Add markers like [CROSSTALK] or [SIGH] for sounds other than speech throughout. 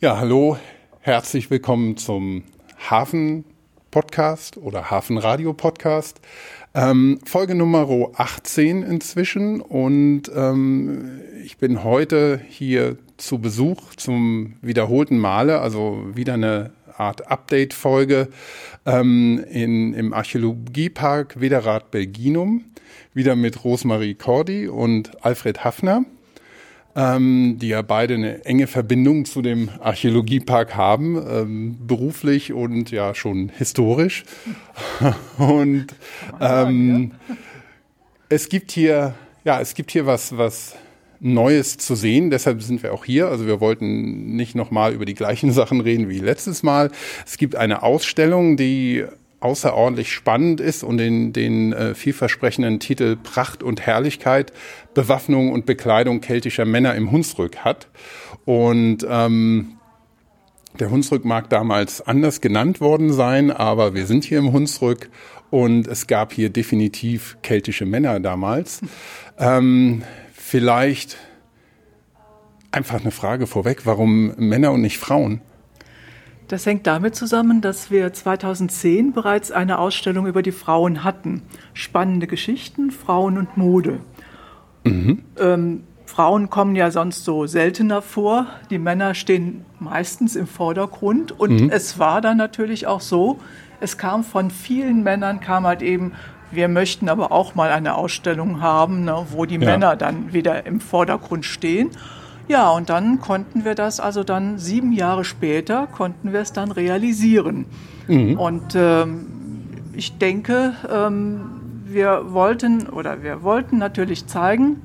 Ja, hallo, herzlich willkommen zum Hafen-Podcast oder Hafen-Radio-Podcast. Ähm, Folge Nummer 18 inzwischen und ähm, ich bin heute hier zu Besuch zum wiederholten Male, also wieder eine Art Update-Folge ähm, im Archäologiepark Wederath Belginum, wieder mit Rosemarie Cordy und Alfred Hafner ähm, die ja beide eine enge Verbindung zu dem Archäologiepark haben, ähm, beruflich und ja schon historisch. [LAUGHS] und ähm, es gibt hier, ja, es gibt hier was, was Neues zu sehen. Deshalb sind wir auch hier. Also wir wollten nicht nochmal über die gleichen [LAUGHS] Sachen reden wie letztes Mal. Es gibt eine Ausstellung, die außerordentlich spannend ist und den, den äh, vielversprechenden Titel Pracht und Herrlichkeit, Bewaffnung und Bekleidung keltischer Männer im Hunsrück hat. Und ähm, der Hunsrück mag damals anders genannt worden sein, aber wir sind hier im Hunsrück und es gab hier definitiv keltische Männer damals. Ähm, vielleicht einfach eine Frage vorweg, warum Männer und nicht Frauen? Das hängt damit zusammen, dass wir 2010 bereits eine Ausstellung über die Frauen hatten. Spannende Geschichten, Frauen und Mode. Mhm. Ähm, Frauen kommen ja sonst so seltener vor. Die Männer stehen meistens im Vordergrund. Und mhm. es war dann natürlich auch so, es kam von vielen Männern, kam halt eben, wir möchten aber auch mal eine Ausstellung haben, ne, wo die ja. Männer dann wieder im Vordergrund stehen. Ja, und dann konnten wir das, also dann sieben Jahre später, konnten wir es dann realisieren. Mhm. Und ähm, ich denke, ähm, wir wollten oder wir wollten natürlich zeigen,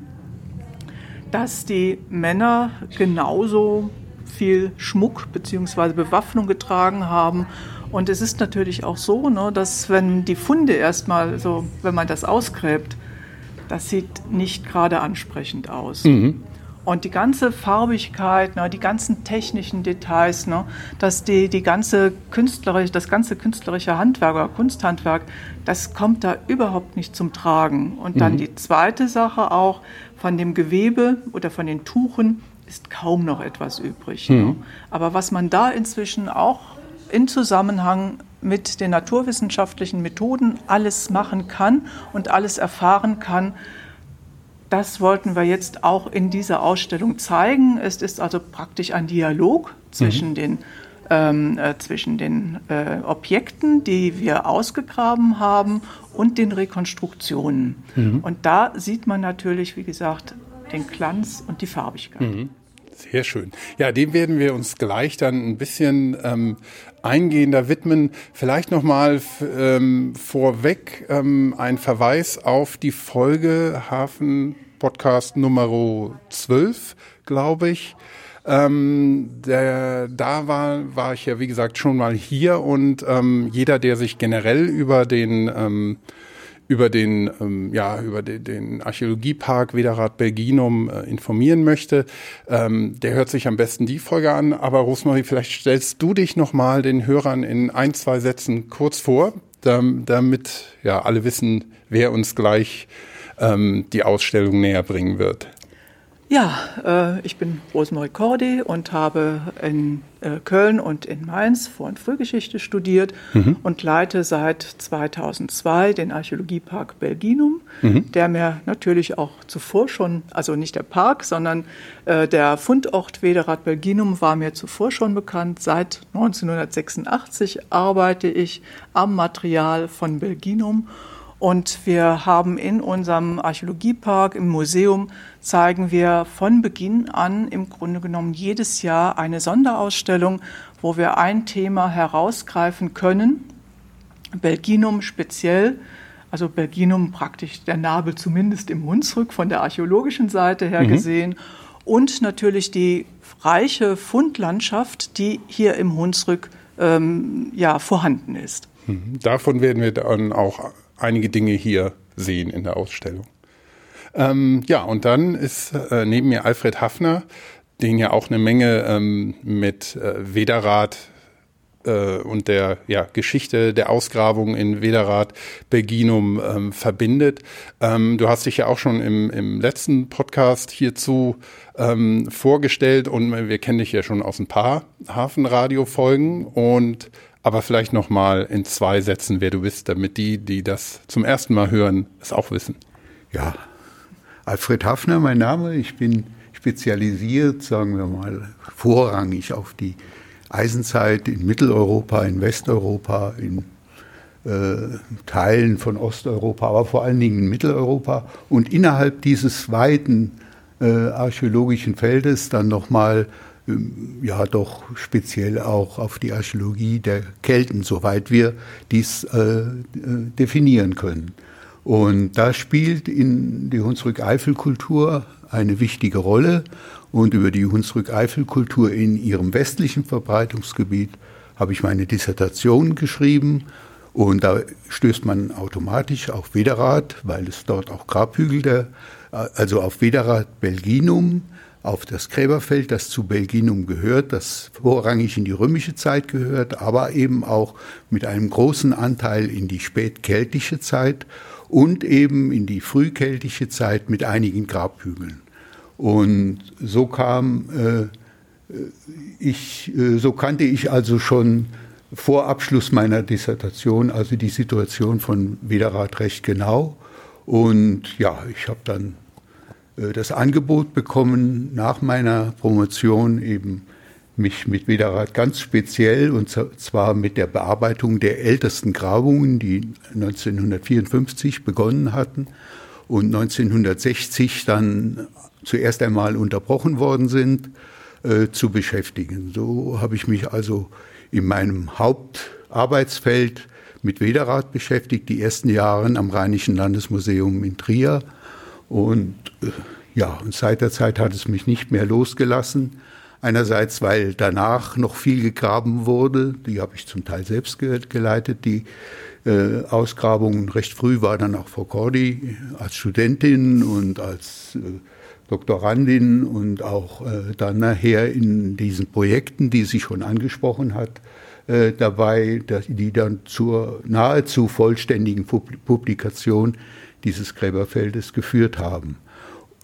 dass die Männer genauso viel Schmuck bzw. Bewaffnung getragen haben. Und es ist natürlich auch so, ne, dass wenn die Funde erstmal so, wenn man das ausgräbt, das sieht nicht gerade ansprechend aus. Mhm. Und die ganze Farbigkeit, ne, die ganzen technischen Details, ne, dass die, die ganze künstlerische, das ganze künstlerische Handwerk oder Kunsthandwerk, das kommt da überhaupt nicht zum Tragen. Und dann mhm. die zweite Sache auch, von dem Gewebe oder von den Tuchen ist kaum noch etwas übrig. Ne. Mhm. Ne. Aber was man da inzwischen auch in Zusammenhang mit den naturwissenschaftlichen Methoden alles machen kann und alles erfahren kann, das wollten wir jetzt auch in dieser Ausstellung zeigen. Es ist also praktisch ein Dialog zwischen mhm. den, ähm, äh, zwischen den äh, Objekten, die wir ausgegraben haben, und den Rekonstruktionen. Mhm. Und da sieht man natürlich, wie gesagt, den Glanz und die Farbigkeit. Mhm. Sehr schön. Ja, dem werden wir uns gleich dann ein bisschen ähm, eingehender widmen. Vielleicht nochmal ähm, vorweg ähm, ein Verweis auf die Folge Hafen Podcast Nummer 12, glaube ich. Ähm, der, da war, war ich ja, wie gesagt, schon mal hier und ähm, jeder, der sich generell über den ähm, über den ähm, ja über den, den Archäologiepark Wederath Belginum äh, informieren möchte, ähm, der hört sich am besten die Folge an. Aber Rosmarie, vielleicht stellst du dich noch mal den Hörern in ein zwei Sätzen kurz vor, damit ja alle wissen, wer uns gleich ähm, die Ausstellung näher bringen wird. Ja, äh, ich bin Rosemarie Cordy und habe in äh, Köln und in Mainz Vor- und Frühgeschichte studiert mhm. und leite seit 2002 den Archäologiepark Belginum, mhm. der mir natürlich auch zuvor schon, also nicht der Park, sondern äh, der Fundort Wederath Belginum war mir zuvor schon bekannt. Seit 1986 arbeite ich am Material von Belginum und wir haben in unserem Archäologiepark, im Museum, zeigen wir von Beginn an im Grunde genommen jedes Jahr eine Sonderausstellung, wo wir ein Thema herausgreifen können. Belginum speziell, also Belginum praktisch der Nabel zumindest im Hunsrück von der archäologischen Seite her mhm. gesehen und natürlich die reiche Fundlandschaft, die hier im Hunsrück ähm, ja, vorhanden ist. Mhm. Davon werden wir dann auch einige Dinge hier sehen in der Ausstellung. Ähm, ja, und dann ist äh, neben mir Alfred Hafner, den ja auch eine Menge ähm, mit äh, Wederath äh, und der ja, Geschichte der Ausgrabung in Wederath Belginum ähm, verbindet. Ähm, du hast dich ja auch schon im, im letzten Podcast hierzu ähm, vorgestellt und wir kennen dich ja schon aus ein paar Hafenradio-Folgen und aber vielleicht noch mal in zwei Sätzen, wer du bist, damit die, die das zum ersten Mal hören, es auch wissen. Ja, Alfred Hafner, mein Name. Ich bin spezialisiert, sagen wir mal, vorrangig auf die Eisenzeit in Mitteleuropa, in Westeuropa, in äh, Teilen von Osteuropa, aber vor allen Dingen in Mitteleuropa und innerhalb dieses weiten äh, archäologischen Feldes dann nochmal ja doch speziell auch auf die Archäologie der Kelten, soweit wir dies äh, äh, definieren können. Und da spielt in die Hunsrück-Eifel-Kultur eine wichtige Rolle. Und über die Hunsrück-Eifel-Kultur in ihrem westlichen Verbreitungsgebiet habe ich meine Dissertation geschrieben. Und da stößt man automatisch auf Wederath, weil es dort auch Grabhügel der, also auf Wederath Belginum, auf das Gräberfeld, das zu Belginum gehört, das vorrangig in die römische Zeit gehört, aber eben auch mit einem großen Anteil in die spätkeltische Zeit und eben in die frühkeltische Zeit mit einigen Grabhügeln. Und so kam äh, ich, äh, so kannte ich also schon vor Abschluss meiner Dissertation also die Situation von Widerrad recht genau. Und ja, ich habe dann das Angebot bekommen, nach meiner Promotion eben mich mit Widerrad ganz speziell und zwar mit der Bearbeitung der ältesten Grabungen, die 1954 begonnen hatten und 1960 dann zuerst einmal unterbrochen worden sind, äh, zu beschäftigen. So habe ich mich also in meinem Hauptarbeitsfeld mit Wederrad beschäftigt, die ersten Jahre am Rheinischen Landesmuseum in Trier. Und äh, ja, und seit der Zeit hat es mich nicht mehr losgelassen. Einerseits, weil danach noch viel gegraben wurde, die habe ich zum Teil selbst geleitet, die äh, Ausgrabungen. Recht früh war dann auch Frau Cordy als Studentin und als äh, Doktorandin und auch äh, dann nachher in diesen Projekten, die sie schon angesprochen hat, äh, dabei, dass, die dann zur nahezu vollständigen Publikation dieses Gräberfeldes geführt haben.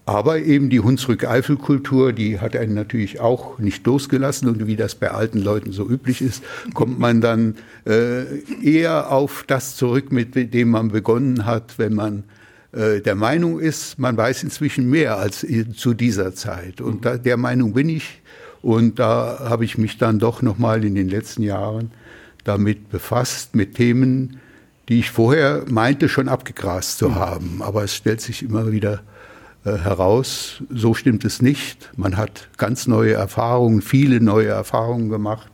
Aber eben die Hunsrück-Eifel-Kultur, die hat einen natürlich auch nicht losgelassen. Und wie das bei alten Leuten so üblich ist, kommt man dann äh, eher auf das zurück, mit dem man begonnen hat, wenn man äh, der Meinung ist, man weiß inzwischen mehr als zu dieser Zeit. Und da, der Meinung bin ich. Und da habe ich mich dann doch nochmal in den letzten Jahren damit befasst, mit Themen, die ich vorher meinte, schon abgegrast zu haben. Aber es stellt sich immer wieder äh, heraus. So stimmt es nicht. Man hat ganz neue Erfahrungen, viele neue Erfahrungen gemacht.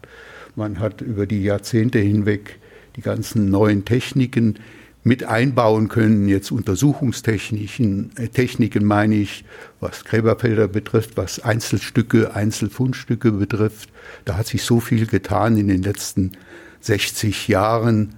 Man hat über die Jahrzehnte hinweg die ganzen neuen Techniken mit einbauen können, jetzt Untersuchungstechniken, äh, Techniken meine ich, was Gräberfelder betrifft, was Einzelstücke, Einzelfundstücke betrifft. Da hat sich so viel getan in den letzten 60 Jahren,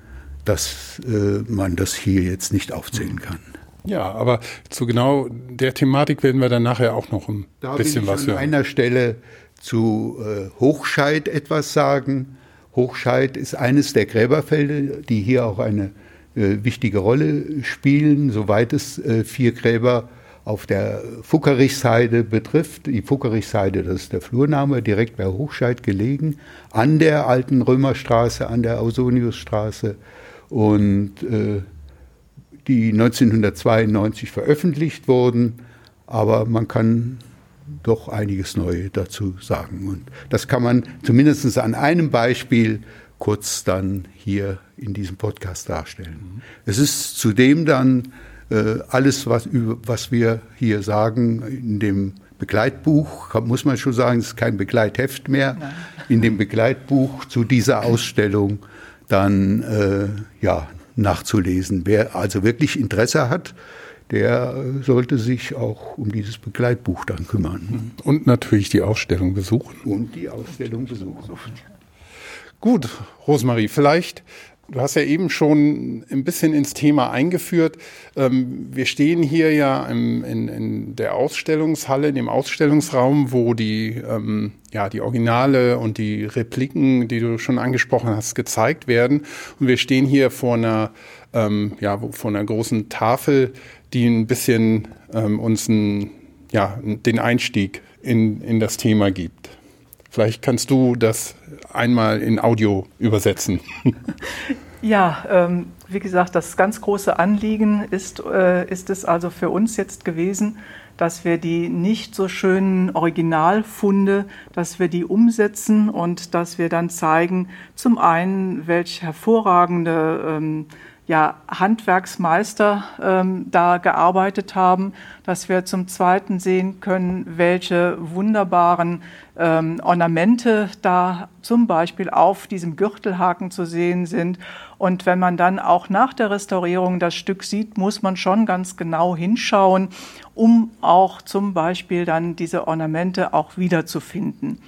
dass äh, man das hier jetzt nicht aufzählen kann. Ja, aber zu genau der Thematik werden wir dann nachher auch noch ein da bisschen will ich was hören. An einer Stelle zu äh, Hochscheid etwas sagen. Hochscheid ist eines der Gräberfelder, die hier auch eine äh, wichtige Rolle spielen, soweit es äh, vier Gräber auf der Fuckerichsheide betrifft. Die Fuckerichsheide, das ist der Flurname, direkt bei Hochscheid gelegen, an der alten Römerstraße, an der Ausoniusstraße. Und äh, die 1992 veröffentlicht wurden, aber man kann doch einiges Neue dazu sagen. Und das kann man zumindest an einem Beispiel kurz dann hier in diesem Podcast darstellen. Es ist zudem dann äh, alles, was, was wir hier sagen, in dem Begleitbuch, muss man schon sagen, es ist kein Begleitheft mehr, Nein. in dem Begleitbuch zu dieser Ausstellung dann äh, ja, nachzulesen. Wer also wirklich Interesse hat, der sollte sich auch um dieses Begleitbuch dann kümmern. Und natürlich die Ausstellung besuchen. Und die Ausstellung besuchen. Gut, Rosemarie, vielleicht Du hast ja eben schon ein bisschen ins Thema eingeführt. Ähm, wir stehen hier ja im, in, in, der Ausstellungshalle, in dem Ausstellungsraum, wo die, ähm, ja, die Originale und die Repliken, die du schon angesprochen hast, gezeigt werden. Und wir stehen hier vor einer, ähm, ja, vor einer großen Tafel, die ein bisschen uns ein, ja, den Einstieg in, in das Thema gibt. Vielleicht kannst du das einmal in Audio übersetzen. [LAUGHS] Ja, ähm, wie gesagt, das ganz große Anliegen ist, äh, ist es also für uns jetzt gewesen, dass wir die nicht so schönen Originalfunde, dass wir die umsetzen und dass wir dann zeigen, zum einen, welche hervorragende ähm, ja, Handwerksmeister ähm, da gearbeitet haben, dass wir zum Zweiten sehen können, welche wunderbaren ähm, Ornamente da zum Beispiel auf diesem Gürtelhaken zu sehen sind. Und wenn man dann auch nach der Restaurierung das Stück sieht, muss man schon ganz genau hinschauen, um auch zum Beispiel dann diese Ornamente auch wiederzufinden.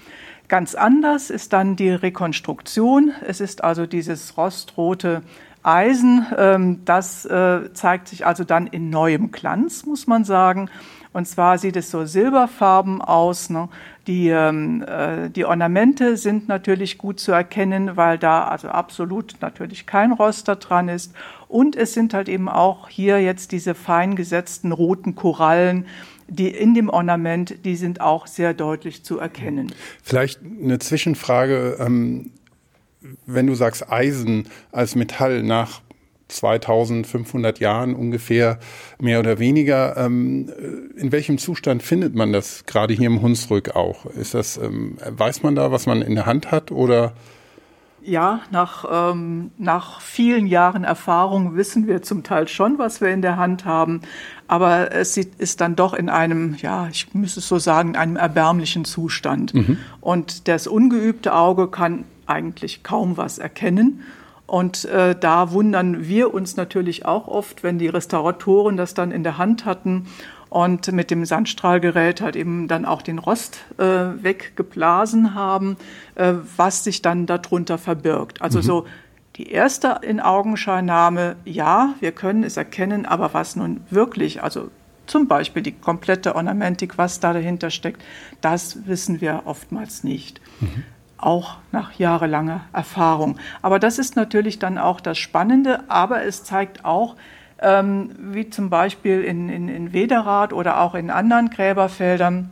Ganz anders ist dann die Rekonstruktion. Es ist also dieses rostrote Eisen, ähm, das äh, zeigt sich also dann in neuem Glanz, muss man sagen. Und zwar sieht es so silberfarben aus. Ne? Die, ähm, äh, die Ornamente sind natürlich gut zu erkennen, weil da also absolut natürlich kein Roster dran ist. Und es sind halt eben auch hier jetzt diese fein gesetzten roten Korallen, die in dem Ornament, die sind auch sehr deutlich zu erkennen. Vielleicht eine Zwischenfrage. Ähm, wenn du sagst Eisen als Metall nach 2500 Jahren ungefähr, mehr oder weniger. Ähm, in welchem Zustand findet man das gerade hier im Hunsrück auch? Ist das, ähm, weiß man da, was man in der Hand hat oder? Ja, nach, ähm, nach vielen Jahren Erfahrung wissen wir zum Teil schon, was wir in der Hand haben. Aber es ist dann doch in einem, ja, ich müsste es so sagen, in einem erbärmlichen Zustand. Mhm. Und das ungeübte Auge kann eigentlich kaum was erkennen. Und äh, da wundern wir uns natürlich auch oft, wenn die Restauratoren das dann in der Hand hatten und mit dem Sandstrahlgerät halt eben dann auch den Rost äh, weggeblasen haben, äh, was sich dann darunter verbirgt. Also mhm. so die erste in Augenscheinnahme, ja, wir können es erkennen, aber was nun wirklich, also zum Beispiel die komplette Ornamentik, was da dahinter steckt, das wissen wir oftmals nicht. Mhm auch nach jahrelanger Erfahrung. Aber das ist natürlich dann auch das Spannende, aber es zeigt auch, ähm, wie zum Beispiel in, in, in Wederath oder auch in anderen Gräberfeldern,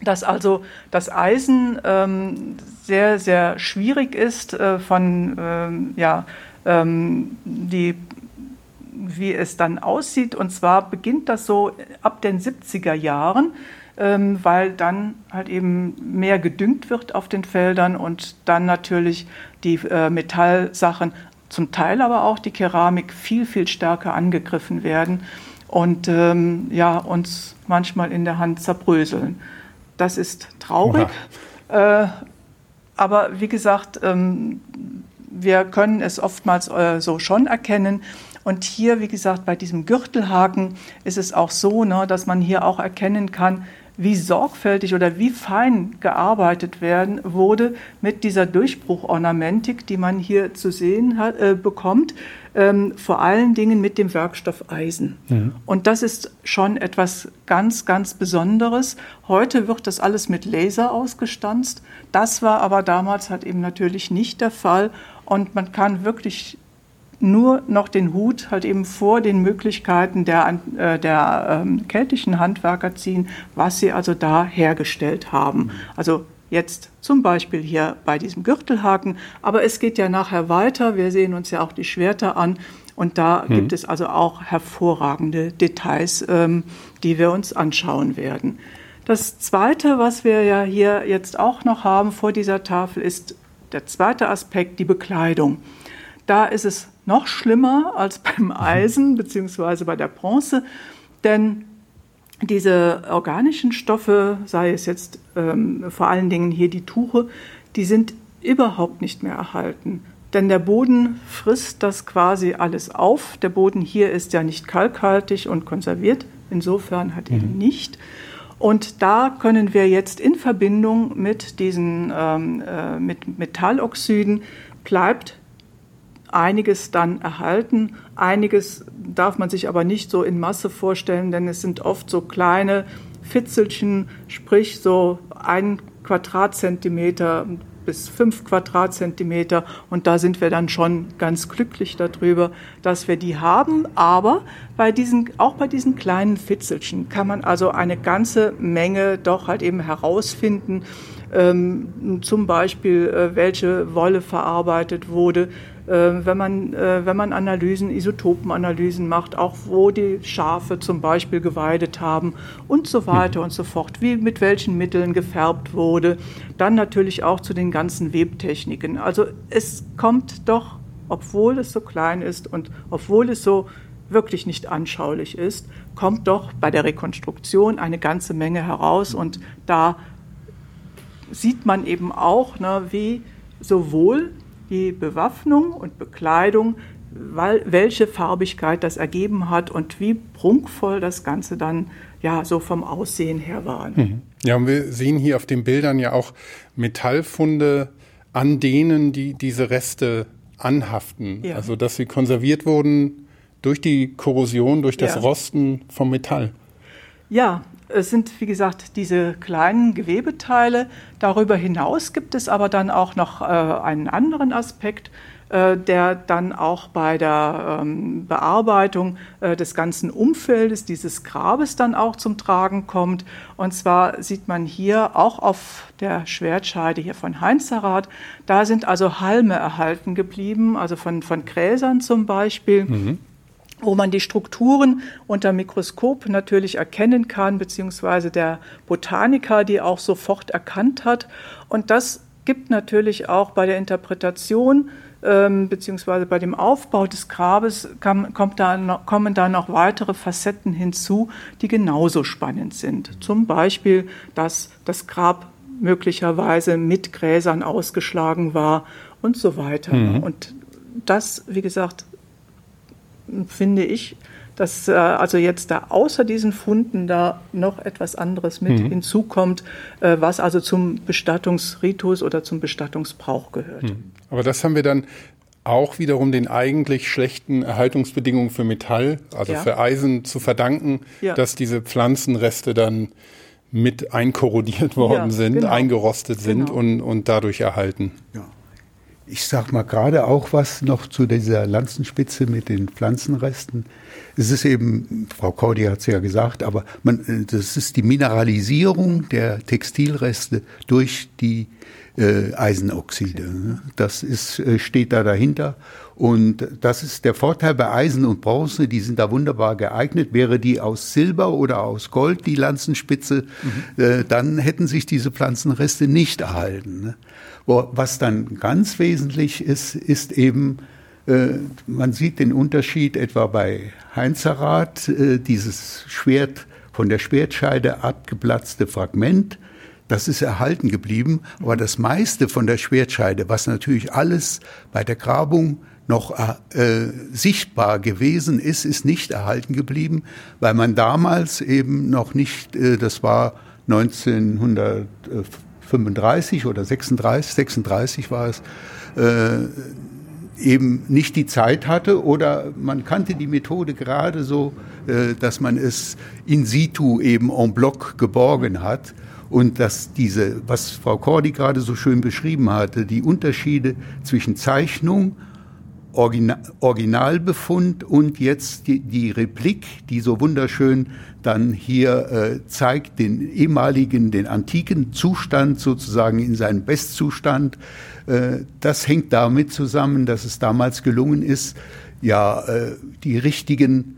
dass also das Eisen ähm, sehr, sehr schwierig ist äh, von, ähm, ja, ähm, die, wie es dann aussieht. Und zwar beginnt das so ab den 70er Jahren ähm, weil dann halt eben mehr gedüngt wird auf den Feldern und dann natürlich die äh, Metallsachen, zum Teil aber auch die Keramik viel, viel stärker angegriffen werden und ähm, ja, uns manchmal in der Hand zerbröseln. Das ist traurig. Äh, aber wie gesagt, ähm, wir können es oftmals äh, so schon erkennen. Und hier, wie gesagt, bei diesem Gürtelhaken ist es auch so, ne, dass man hier auch erkennen kann, wie sorgfältig oder wie fein gearbeitet werden wurde mit dieser Durchbruchornamentik, die man hier zu sehen hat, äh, bekommt, ähm, vor allen Dingen mit dem Werkstoff Eisen. Mhm. Und das ist schon etwas ganz, ganz Besonderes. Heute wird das alles mit Laser ausgestanzt. Das war aber damals halt eben natürlich nicht der Fall. Und man kann wirklich nur noch den Hut halt eben vor den Möglichkeiten der, äh, der ähm, keltischen Handwerker ziehen, was sie also da hergestellt haben. Also jetzt zum Beispiel hier bei diesem Gürtelhaken, aber es geht ja nachher weiter. Wir sehen uns ja auch die Schwerter an und da mhm. gibt es also auch hervorragende Details, ähm, die wir uns anschauen werden. Das Zweite, was wir ja hier jetzt auch noch haben vor dieser Tafel, ist der zweite Aspekt, die Bekleidung. Da ist es noch schlimmer als [LAUGHS] beim Eisen bzw. bei der Bronze, denn diese organischen Stoffe, sei es jetzt ähm, vor allen Dingen hier die Tuche, die sind überhaupt nicht mehr erhalten. Denn der Boden frisst das quasi alles auf. Der Boden hier ist ja nicht kalkhaltig und konserviert, insofern hat er mhm. nicht. Und da können wir jetzt in Verbindung mit diesen ähm, äh, mit Metalloxiden bleibt einiges dann erhalten. Einiges darf man sich aber nicht so in Masse vorstellen, denn es sind oft so kleine Fitzelchen, sprich so ein Quadratzentimeter bis fünf Quadratzentimeter. Und da sind wir dann schon ganz glücklich darüber, dass wir die haben. Aber bei diesen, auch bei diesen kleinen Fitzelchen kann man also eine ganze Menge doch halt eben herausfinden. Ähm, zum Beispiel, äh, welche Wolle verarbeitet wurde, äh, wenn man, äh, wenn man Analysen, Isotopenanalysen macht, auch wo die Schafe zum Beispiel geweidet haben und so weiter und so fort, wie mit welchen Mitteln gefärbt wurde, dann natürlich auch zu den ganzen Webtechniken. Also es kommt doch, obwohl es so klein ist und obwohl es so wirklich nicht anschaulich ist, kommt doch bei der Rekonstruktion eine ganze Menge heraus und da sieht man eben auch, ne, wie sowohl die Bewaffnung und Bekleidung, welche Farbigkeit das ergeben hat und wie prunkvoll das Ganze dann ja so vom Aussehen her war. Mhm. Ja, und wir sehen hier auf den Bildern ja auch Metallfunde, an denen die diese Reste anhaften. Ja. Also dass sie konserviert wurden durch die Korrosion, durch das ja. Rosten vom Metall. Ja, es sind, wie gesagt, diese kleinen Gewebeteile. Darüber hinaus gibt es aber dann auch noch äh, einen anderen Aspekt, äh, der dann auch bei der ähm, Bearbeitung äh, des ganzen Umfeldes dieses Grabes dann auch zum Tragen kommt. Und zwar sieht man hier auch auf der Schwertscheide hier von Heinzerath, da sind also Halme erhalten geblieben, also von, von Gräsern zum Beispiel. Mhm wo man die Strukturen unter Mikroskop natürlich erkennen kann, beziehungsweise der Botaniker die auch sofort erkannt hat. Und das gibt natürlich auch bei der Interpretation ähm, beziehungsweise bei dem Aufbau des Grabes kam, da noch, kommen da noch weitere Facetten hinzu, die genauso spannend sind. Zum Beispiel, dass das Grab möglicherweise mit Gräsern ausgeschlagen war und so weiter. Mhm. Und das, wie gesagt, finde ich, dass äh, also jetzt da außer diesen Funden da noch etwas anderes mit mhm. hinzukommt, äh, was also zum Bestattungsritus oder zum Bestattungsbrauch gehört. Mhm. Aber das haben wir dann auch wiederum den eigentlich schlechten Erhaltungsbedingungen für Metall, also ja. für Eisen zu verdanken, ja. dass diese Pflanzenreste dann mit einkorrodiert [LAUGHS] worden ja, sind, genau. eingerostet sind genau. und, und dadurch erhalten. Ja ich sag mal gerade auch was noch zu dieser Lanzenspitze mit den Pflanzenresten. Es ist eben, Frau Cordy hat es ja gesagt, aber man, das ist die Mineralisierung der Textilreste durch die äh, Eisenoxide. Das ist, äh, steht da dahinter. Und das ist der Vorteil bei Eisen und Bronze, die sind da wunderbar geeignet. Wäre die aus Silber oder aus Gold, die Lanzenspitze, mhm. äh, dann hätten sich diese Pflanzenreste nicht erhalten. Ne? Was dann ganz wesentlich ist, ist eben, äh, man sieht den Unterschied etwa bei Heinzerath, äh, dieses Schwert von der Schwertscheide abgeplatzte Fragment, das ist erhalten geblieben, aber das meiste von der Schwertscheide, was natürlich alles bei der Grabung noch äh, sichtbar gewesen ist, ist nicht erhalten geblieben, weil man damals eben noch nicht, äh, das war 1935 oder 36, 36 war es, äh, eben nicht die Zeit hatte oder man kannte die Methode gerade so, äh, dass man es in situ eben en bloc geborgen hat und dass diese, was Frau Cordy gerade so schön beschrieben hatte, die Unterschiede zwischen Zeichnung Original, Originalbefund und jetzt die, die, Replik, die so wunderschön dann hier äh, zeigt, den ehemaligen, den antiken Zustand sozusagen in seinem Bestzustand. Äh, das hängt damit zusammen, dass es damals gelungen ist, ja, äh, die richtigen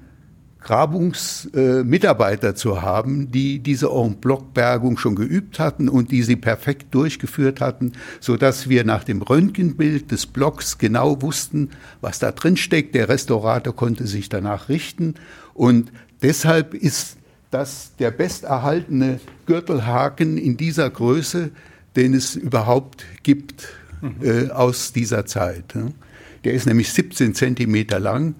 Grabungsmitarbeiter äh, zu haben, die diese En-Bloc-Bergung schon geübt hatten und die sie perfekt durchgeführt hatten, so dass wir nach dem Röntgenbild des Blocks genau wussten, was da drin steckt. Der Restaurator konnte sich danach richten und deshalb ist das der besterhaltene Gürtelhaken in dieser Größe, den es überhaupt gibt mhm. äh, aus dieser Zeit. Der ist nämlich 17 Zentimeter lang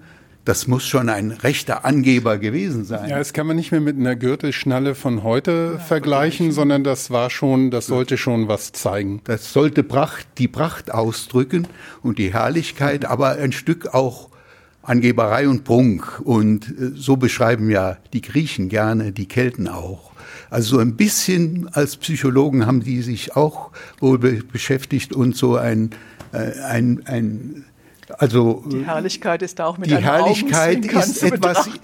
das muss schon ein rechter Angeber gewesen sein. Ja, das kann man nicht mehr mit einer Gürtelschnalle von heute ja, vergleichen, sondern das war schon, das sollte schon was zeigen. Das sollte Pracht, die Pracht ausdrücken und die Herrlichkeit, aber ein Stück auch Angeberei und Prunk. Und äh, so beschreiben ja die Griechen gerne, die Kelten auch. Also so ein bisschen als Psychologen haben die sich auch wohl beschäftigt und so ein, äh, ein, ein also die Herrlichkeit ist da auch mit die Herrlichkeit ist etwas. [LAUGHS]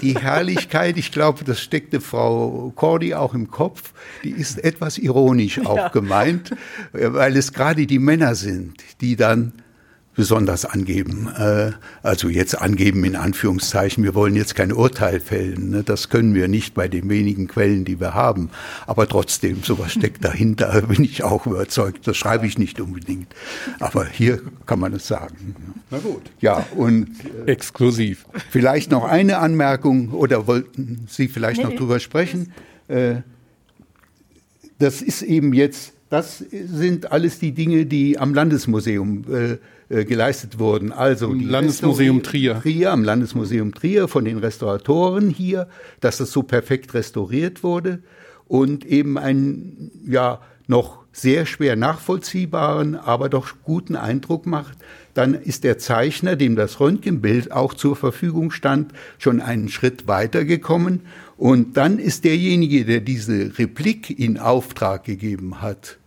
Die Herrlichkeit, ich glaube, das steckte Frau Cordy auch im Kopf. Die ist etwas ironisch [LAUGHS] auch ja. gemeint, weil es gerade die Männer sind, die dann besonders angeben. Äh, also jetzt angeben in Anführungszeichen. Wir wollen jetzt kein Urteil fällen. Ne? Das können wir nicht bei den wenigen Quellen, die wir haben. Aber trotzdem, sowas [LAUGHS] steckt dahinter, [LAUGHS] bin ich auch überzeugt. Das schreibe ich nicht unbedingt. Aber hier kann man es sagen. Na gut. Ja, und. Äh, Exklusiv. Vielleicht noch eine Anmerkung oder wollten Sie vielleicht nee, noch drüber sprechen? Äh, das ist eben jetzt, das sind alles die Dinge, die am Landesmuseum äh, äh, geleistet wurden. Also Im Landesmuseum Trier. Trier, am Landesmuseum Trier von den Restauratoren hier, dass das so perfekt restauriert wurde und eben einen ja noch sehr schwer nachvollziehbaren, aber doch guten Eindruck macht, dann ist der Zeichner, dem das Röntgenbild auch zur Verfügung stand, schon einen Schritt weitergekommen. Und dann ist derjenige, der diese Replik in Auftrag gegeben hat,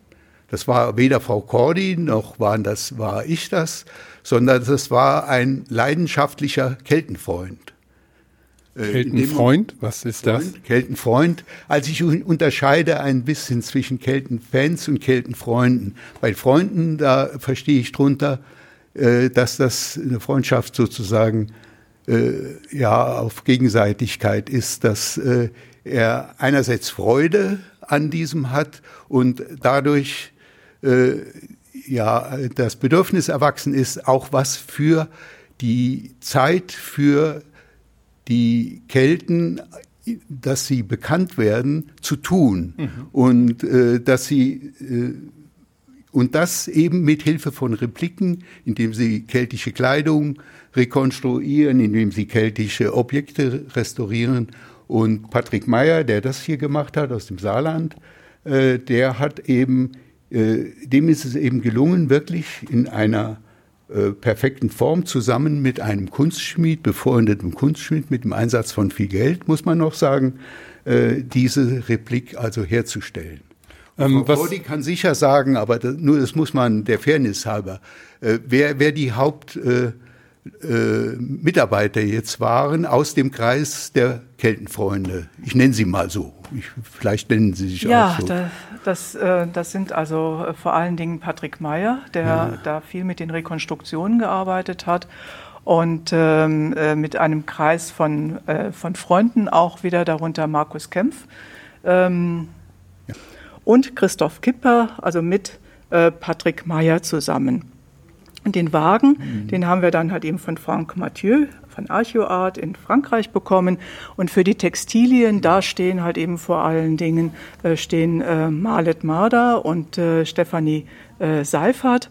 das war weder Frau Cordy noch waren das, war ich das, sondern das war ein leidenschaftlicher Keltenfreund. Äh, Keltenfreund? Was ist das? Keltenfreund. Also ich unterscheide ein bisschen zwischen Keltenfans und Keltenfreunden. Bei Freunden, da verstehe ich drunter, äh, dass das eine Freundschaft sozusagen äh, ja auf Gegenseitigkeit ist, dass er einerseits Freude an diesem hat und dadurch äh, ja das Bedürfnis erwachsen ist, auch was für die Zeit, für die Kelten, dass sie bekannt werden, zu tun mhm. und äh, dass sie äh, und das eben mit Hilfe von Repliken, indem sie keltische Kleidung rekonstruieren, indem sie keltische Objekte restaurieren. Und Patrick Meyer, der das hier gemacht hat aus dem Saarland, äh, der hat eben dem ist es eben gelungen, wirklich in einer äh, perfekten Form zusammen mit einem Kunstschmied, befreundetem Kunstschmied, mit dem Einsatz von viel Geld, muss man noch sagen, äh, diese Replik also herzustellen. Ähm, Frau kann sicher sagen, aber das, nur das muss man der Fairness halber, äh, wer, wer die Haupt äh, äh, jetzt waren aus dem Kreis der Keltenfreunde. Ich nenne sie mal so. Ich, vielleicht nennen sie sich ja, auch so. Ja, das, äh, das sind also äh, vor allen Dingen Patrick Meyer, der ja. da viel mit den Rekonstruktionen gearbeitet hat und ähm, äh, mit einem Kreis von, äh, von Freunden auch wieder darunter Markus Kempf ähm, ja. und Christoph Kipper, also mit äh, Patrick Meyer zusammen. Den Wagen, mhm. den haben wir dann halt eben von Franck Mathieu von Archeoart in Frankreich bekommen. Und für die Textilien, da stehen halt eben vor allen Dingen äh, stehen äh, Marlet Marder und äh, Stefanie äh, Seifert.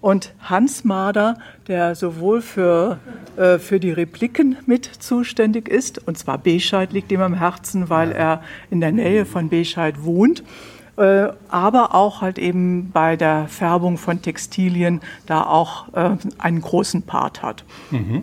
Und Hans Marder, der sowohl für, äh, für die Repliken mit zuständig ist, und zwar Bescheid liegt ihm am Herzen, weil er in der Nähe von Bescheid wohnt, äh, aber auch halt eben bei der Färbung von Textilien da auch äh, einen großen Part hat. Mhm.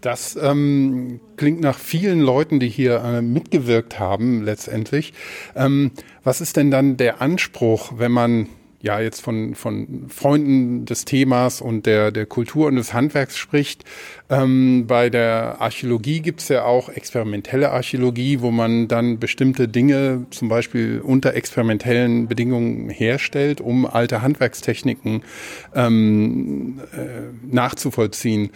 Das ähm, klingt nach vielen Leuten, die hier äh, mitgewirkt haben letztendlich. Ähm, was ist denn dann der Anspruch, wenn man ja jetzt von, von Freunden des Themas und der, der Kultur und des Handwerks spricht. Ähm, bei der Archäologie gibt es ja auch experimentelle Archäologie, wo man dann bestimmte Dinge zum Beispiel unter experimentellen Bedingungen herstellt, um alte Handwerkstechniken ähm, äh, nachzuvollziehen.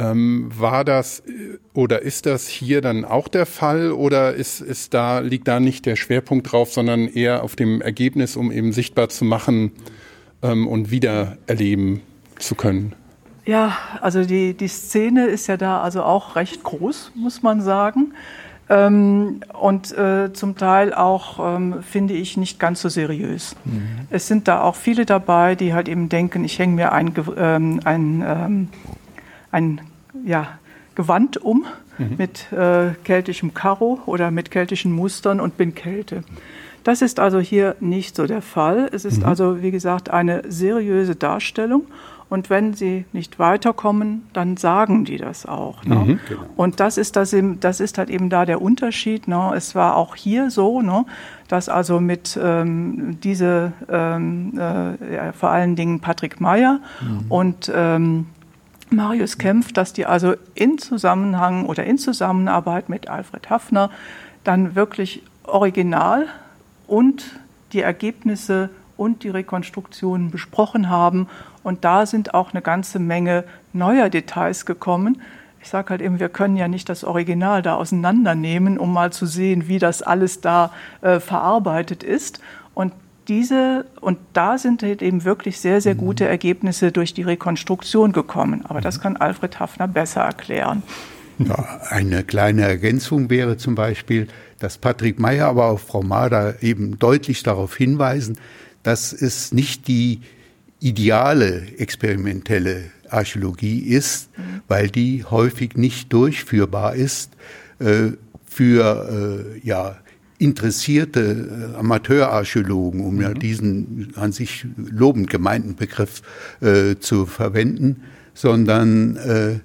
Ähm, war das äh, oder ist das hier dann auch der Fall oder ist, ist da, liegt da nicht der Schwerpunkt drauf, sondern eher auf dem Ergebnis, um eben sichtbar zu machen ähm, und wieder erleben zu können? Ja, also die, die Szene ist ja da also auch recht groß, muss man sagen. Ähm, und äh, zum Teil auch, ähm, finde ich, nicht ganz so seriös. Mhm. Es sind da auch viele dabei, die halt eben denken, ich hänge mir ein, ähm, ein, ähm, ein ja, Gewand um mhm. mit äh, keltischem Karo oder mit keltischen Mustern und bin Kälte. Das ist also hier nicht so der Fall. Es ist mhm. also, wie gesagt, eine seriöse Darstellung. Und wenn sie nicht weiterkommen, dann sagen die das auch. Ne? Mhm, genau. Und das ist, das, eben, das ist halt eben da der Unterschied. Ne? Es war auch hier so, ne? dass also mit ähm, diese, ähm, äh, ja, vor allen Dingen Patrick Meyer mhm. und ähm, Marius Kempf, dass die also in Zusammenhang oder in Zusammenarbeit mit Alfred Hafner dann wirklich original und die Ergebnisse und die Rekonstruktionen besprochen haben. Und da sind auch eine ganze Menge neuer Details gekommen. Ich sage halt eben, wir können ja nicht das Original da auseinandernehmen, um mal zu sehen, wie das alles da äh, verarbeitet ist. Und diese, und da sind halt eben wirklich sehr, sehr gute Ergebnisse durch die Rekonstruktion gekommen. Aber das kann Alfred Hafner besser erklären. Ja, eine kleine Ergänzung wäre zum Beispiel, dass Patrick Meyer, aber auch Frau Mader eben deutlich darauf hinweisen, dass es nicht die ideale experimentelle Archäologie ist, weil die häufig nicht durchführbar ist äh, für äh, ja, interessierte äh, Amateurarchäologen, um mhm. ja diesen an sich lobend gemeinten Begriff äh, zu verwenden, sondern äh,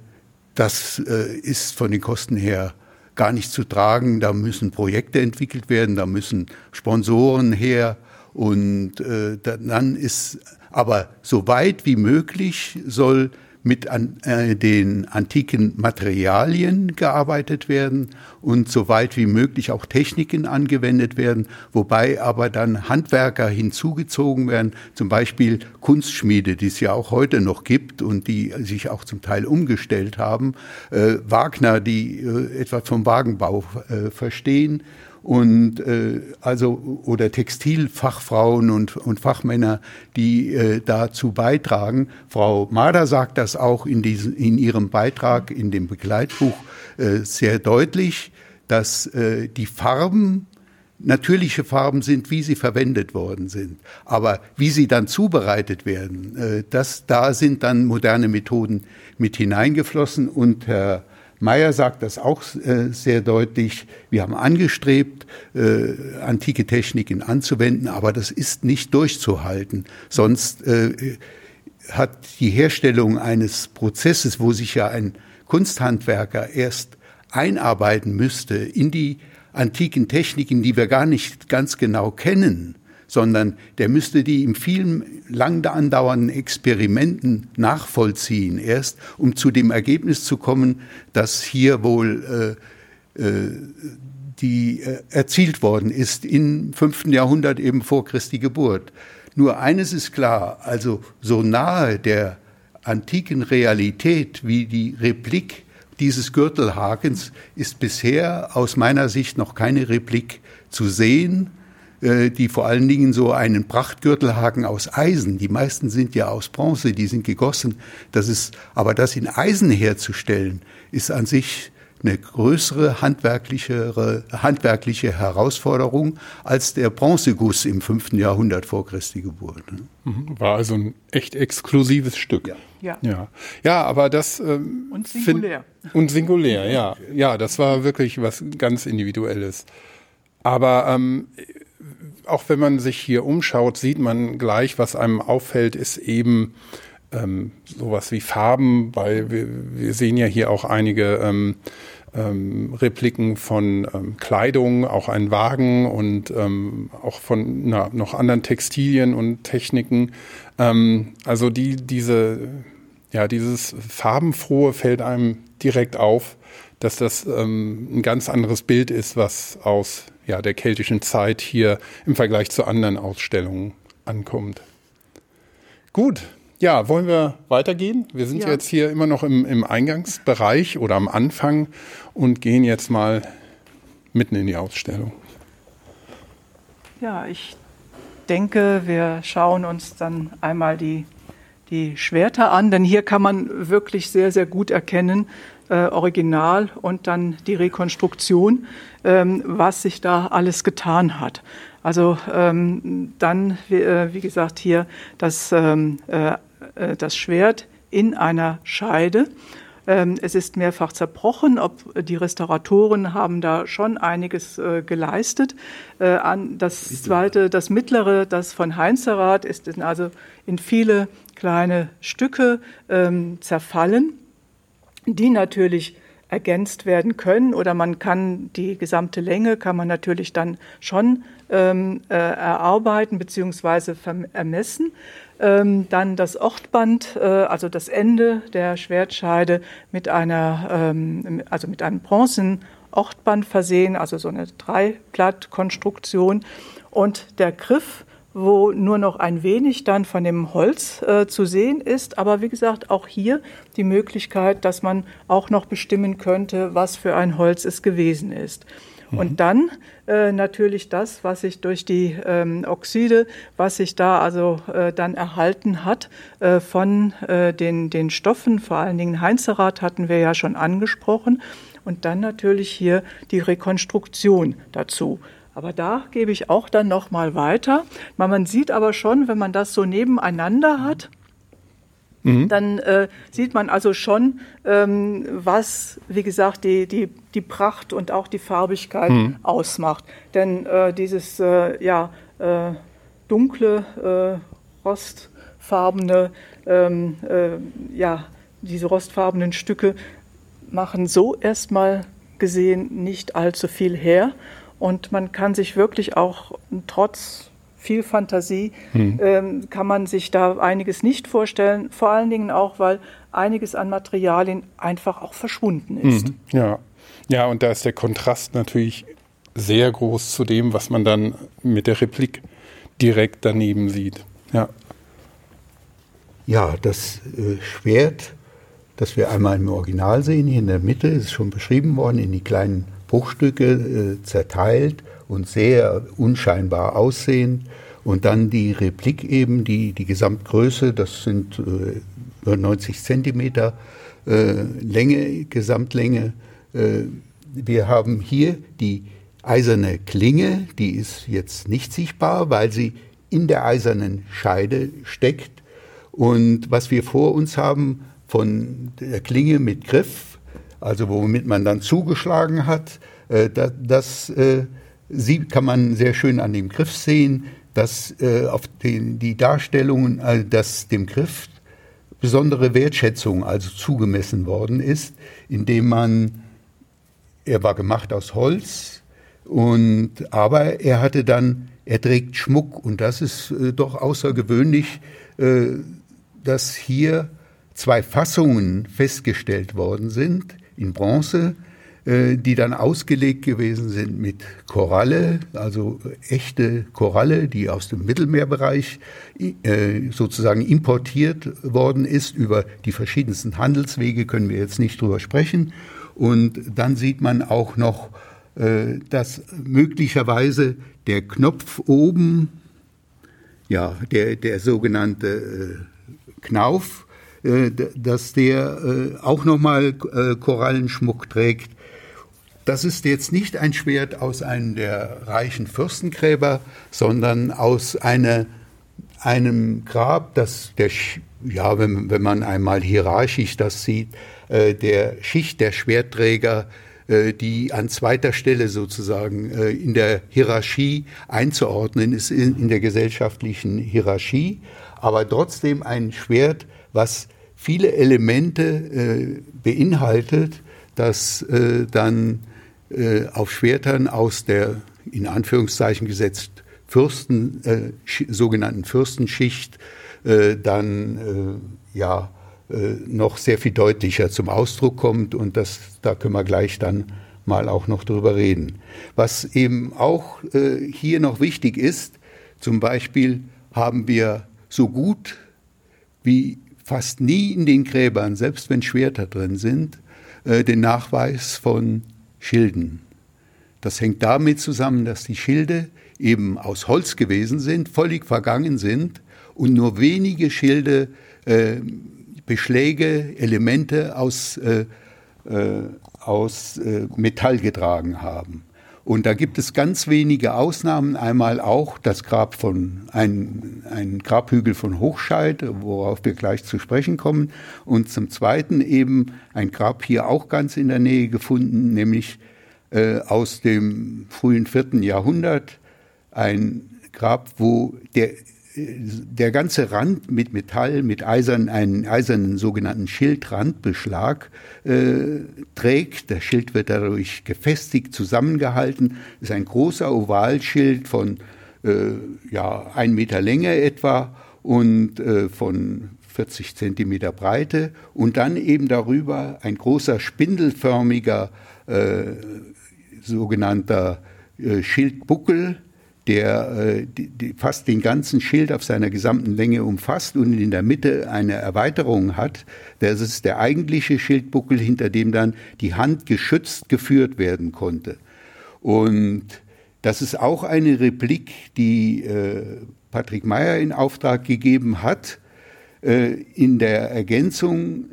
das äh, ist von den Kosten her gar nicht zu tragen. Da müssen Projekte entwickelt werden, da müssen Sponsoren her und dann ist aber so weit wie möglich soll mit an, äh, den antiken Materialien gearbeitet werden und so weit wie möglich auch Techniken angewendet werden, wobei aber dann Handwerker hinzugezogen werden, zum Beispiel Kunstschmiede, die es ja auch heute noch gibt und die sich auch zum Teil umgestellt haben, äh, Wagner, die äh, etwas vom Wagenbau äh, verstehen und äh, also oder Textilfachfrauen und, und Fachmänner, die äh, dazu beitragen. Frau Mader sagt das auch in, diesem, in ihrem Beitrag in dem Begleitbuch äh, sehr deutlich, dass äh, die Farben natürliche Farben sind, wie sie verwendet worden sind. Aber wie sie dann zubereitet werden, äh, das, da sind dann moderne Methoden mit hineingeflossen und Herr Meyer sagt das auch äh, sehr deutlich. Wir haben angestrebt, äh, antike Techniken anzuwenden, aber das ist nicht durchzuhalten. Sonst äh, hat die Herstellung eines Prozesses, wo sich ja ein Kunsthandwerker erst einarbeiten müsste in die antiken Techniken, die wir gar nicht ganz genau kennen, sondern der müsste die in vielen lang andauernden Experimenten nachvollziehen, erst um zu dem Ergebnis zu kommen, dass hier wohl äh, äh, die äh, erzielt worden ist im fünften Jahrhundert eben vor Christi Geburt. Nur eines ist klar, also so nahe der antiken Realität wie die Replik dieses Gürtelhakens ist bisher aus meiner Sicht noch keine Replik zu sehen die vor allen Dingen so einen Prachtgürtelhaken aus Eisen, die meisten sind ja aus Bronze, die sind gegossen. Das ist, aber das in Eisen herzustellen, ist an sich eine größere handwerkliche, handwerkliche Herausforderung als der Bronzeguss im fünften Jahrhundert vor Christi Geburt. Ne? Mhm. War also ein echt exklusives Stück. Ja, ja. ja. ja aber das. Ähm, und singulär. Und singulär, ja. Ja, das war wirklich was ganz Individuelles. Aber ähm, auch wenn man sich hier umschaut, sieht man gleich, was einem auffällt, ist eben ähm, sowas wie Farben, weil wir, wir sehen ja hier auch einige ähm, ähm, Repliken von ähm, Kleidung, auch ein Wagen und ähm, auch von na, noch anderen Textilien und Techniken. Ähm, also die, diese, ja, dieses farbenfrohe fällt einem direkt auf, dass das ähm, ein ganz anderes Bild ist, was aus ja, der keltischen Zeit hier im Vergleich zu anderen Ausstellungen ankommt. Gut, ja, wollen wir weitergehen? Wir sind ja. jetzt hier immer noch im, im Eingangsbereich oder am Anfang und gehen jetzt mal mitten in die Ausstellung. Ja, ich denke, wir schauen uns dann einmal die, die Schwerter an, denn hier kann man wirklich sehr, sehr gut erkennen, äh, Original und dann die Rekonstruktion, ähm, was sich da alles getan hat. Also ähm, dann, wie, äh, wie, gesagt, hier das, ähm, äh, äh das Schwert in einer Scheide. Ähm, es ist mehrfach zerbrochen. Ob die Restauratoren haben da schon einiges äh, geleistet. Äh, das zweite, das mittlere, das von Heinzerath, ist also in viele kleine Stücke ähm, zerfallen, die natürlich ergänzt werden können oder man kann die gesamte Länge kann man natürlich dann schon ähm, äh, erarbeiten bzw. ermessen. Ähm, dann das Ortband, äh, also das Ende der Schwertscheide mit einer, ähm, also mit einem Bronzen Ortband versehen, also so eine Dreiblattkonstruktion und der Griff wo nur noch ein wenig dann von dem Holz äh, zu sehen ist. Aber wie gesagt, auch hier die Möglichkeit, dass man auch noch bestimmen könnte, was für ein Holz es gewesen ist. Mhm. Und dann äh, natürlich das, was sich durch die ähm, Oxide, was sich da also äh, dann erhalten hat äh, von äh, den, den Stoffen, vor allen Dingen Heinzerath hatten wir ja schon angesprochen. Und dann natürlich hier die Rekonstruktion dazu. Aber da gebe ich auch dann noch mal weiter. Man sieht aber schon, wenn man das so nebeneinander hat, mhm. dann äh, sieht man also schon, ähm, was, wie gesagt, die, die, die Pracht und auch die Farbigkeit mhm. ausmacht. Denn äh, dieses äh, ja, äh, dunkle, äh, rostfarbene, ähm, äh, ja, diese rostfarbenen Stücke machen so erstmal gesehen nicht allzu viel her. Und man kann sich wirklich auch trotz viel Fantasie, hm. ähm, kann man sich da einiges nicht vorstellen. Vor allen Dingen auch, weil einiges an Materialien einfach auch verschwunden ist. Mhm. Ja. ja, und da ist der Kontrast natürlich sehr groß zu dem, was man dann mit der Replik direkt daneben sieht. Ja, ja das äh, Schwert, das wir einmal im Original sehen, hier in der Mitte, ist schon beschrieben worden in die kleinen Bruchstücke äh, zerteilt und sehr unscheinbar aussehen. Und dann die Replik eben, die, die Gesamtgröße, das sind äh, 90 Zentimeter äh, Länge, Gesamtlänge. Äh, wir haben hier die eiserne Klinge, die ist jetzt nicht sichtbar, weil sie in der eisernen Scheide steckt. Und was wir vor uns haben von der Klinge mit Griff, also womit man dann zugeschlagen hat. Äh, das, das äh, kann man sehr schön an dem Griff sehen, dass äh, auf den, die Darstellungen, dass dem Griff besondere Wertschätzung also zugemessen worden ist, indem man, er war gemacht aus Holz, und, aber er hatte dann, er trägt Schmuck und das ist doch außergewöhnlich, dass hier zwei Fassungen festgestellt worden sind in Bronze, äh, die dann ausgelegt gewesen sind mit Koralle, also echte Koralle, die aus dem Mittelmeerbereich äh, sozusagen importiert worden ist. Über die verschiedensten Handelswege können wir jetzt nicht drüber sprechen. Und dann sieht man auch noch, äh, dass möglicherweise der Knopf oben, ja, der, der sogenannte Knauf, dass der äh, auch nochmal äh, Korallenschmuck trägt. Das ist jetzt nicht ein Schwert aus einem der reichen Fürstengräber, sondern aus einer, einem Grab, das der, ja, wenn, wenn man einmal hierarchisch das sieht, der Schicht der Schwertträger, die an zweiter Stelle sozusagen in der Hierarchie einzuordnen ist, in der gesellschaftlichen Hierarchie, aber trotzdem ein Schwert, was viele Elemente äh, beinhaltet, das äh, dann äh, auf Schwertern aus der in Anführungszeichen gesetzt Fürsten, äh, sogenannten Fürstenschicht äh, dann äh, ja noch sehr viel deutlicher zum Ausdruck kommt und das da können wir gleich dann mal auch noch drüber reden. Was eben auch hier noch wichtig ist, zum Beispiel haben wir so gut wie fast nie in den Gräbern, selbst wenn Schwerter drin sind, äh, den Nachweis von Schilden. Das hängt damit zusammen, dass die Schilde eben aus Holz gewesen sind, völlig vergangen sind und nur wenige Schilde, äh, Beschläge, Elemente aus, äh, äh aus äh, Metall getragen haben. Und da gibt es ganz wenige Ausnahmen. Einmal auch das Grab von, ein, ein Grabhügel von Hochscheid, worauf wir gleich zu sprechen kommen. Und zum Zweiten eben ein Grab hier auch ganz in der Nähe gefunden, nämlich äh, aus dem frühen vierten Jahrhundert. Ein Grab, wo der der ganze Rand mit Metall, mit eisern, einen eisernen sogenannten Schildrandbeschlag äh, trägt. Der Schild wird dadurch gefestigt, zusammengehalten. Ist ein großer Ovalschild von äh, ja, ein Meter Länge etwa und äh, von 40 Zentimeter Breite und dann eben darüber ein großer spindelförmiger äh, sogenannter äh, Schildbuckel der äh, die, die fast den ganzen Schild auf seiner gesamten Länge umfasst und in der Mitte eine Erweiterung hat. Das ist der eigentliche Schildbuckel, hinter dem dann die Hand geschützt geführt werden konnte. Und das ist auch eine Replik, die äh, Patrick Meyer in Auftrag gegeben hat, äh, in der Ergänzung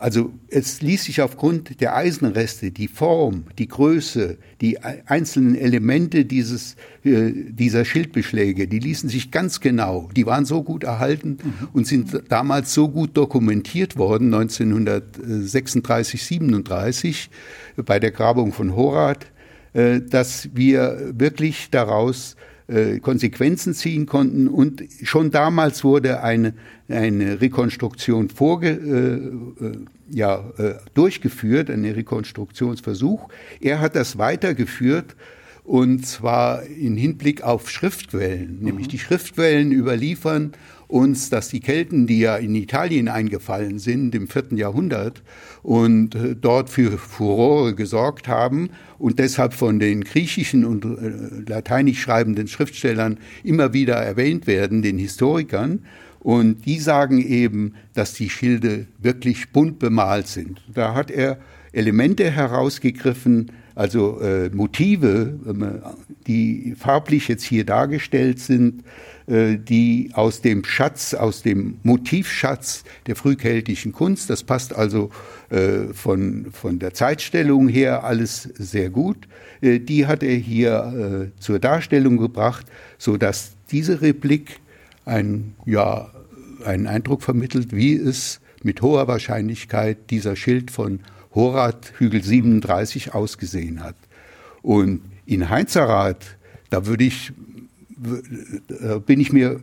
also es ließ sich aufgrund der Eisenreste, die Form, die Größe, die einzelnen Elemente dieses, äh, dieser Schildbeschläge, die ließen sich ganz genau, die waren so gut erhalten mhm. und sind damals so gut dokumentiert worden, 1936, 37, bei der Grabung von Horath, äh, dass wir wirklich daraus äh, Konsequenzen ziehen konnten. Und schon damals wurde eine, eine Rekonstruktion vorge, äh, äh, ja, äh, durchgeführt, ein Rekonstruktionsversuch. Er hat das weitergeführt und zwar in Hinblick auf Schriftquellen, mhm. nämlich die Schriftquellen überliefern uns, dass die Kelten, die ja in Italien eingefallen sind im vierten Jahrhundert und äh, dort für Furore gesorgt haben und deshalb von den griechischen und äh, lateinisch schreibenden Schriftstellern immer wieder erwähnt werden, den Historikern. Und die sagen eben, dass die Schilde wirklich bunt bemalt sind. Da hat er Elemente herausgegriffen, also äh, Motive, äh, die farblich jetzt hier dargestellt sind, die aus dem Schatz, aus dem Motivschatz der frühkeltischen Kunst, das passt also äh, von, von der Zeitstellung her alles sehr gut, äh, die hat er hier zur Darstellung gebracht, so dass diese Replik ein, ja, einen Eindruck vermittelt, wie es mit hoher Wahrscheinlichkeit dieser Schild von Horath Hügel 37 ausgesehen hat. Und in Heinzerath, da würde ich äh, bin ich mir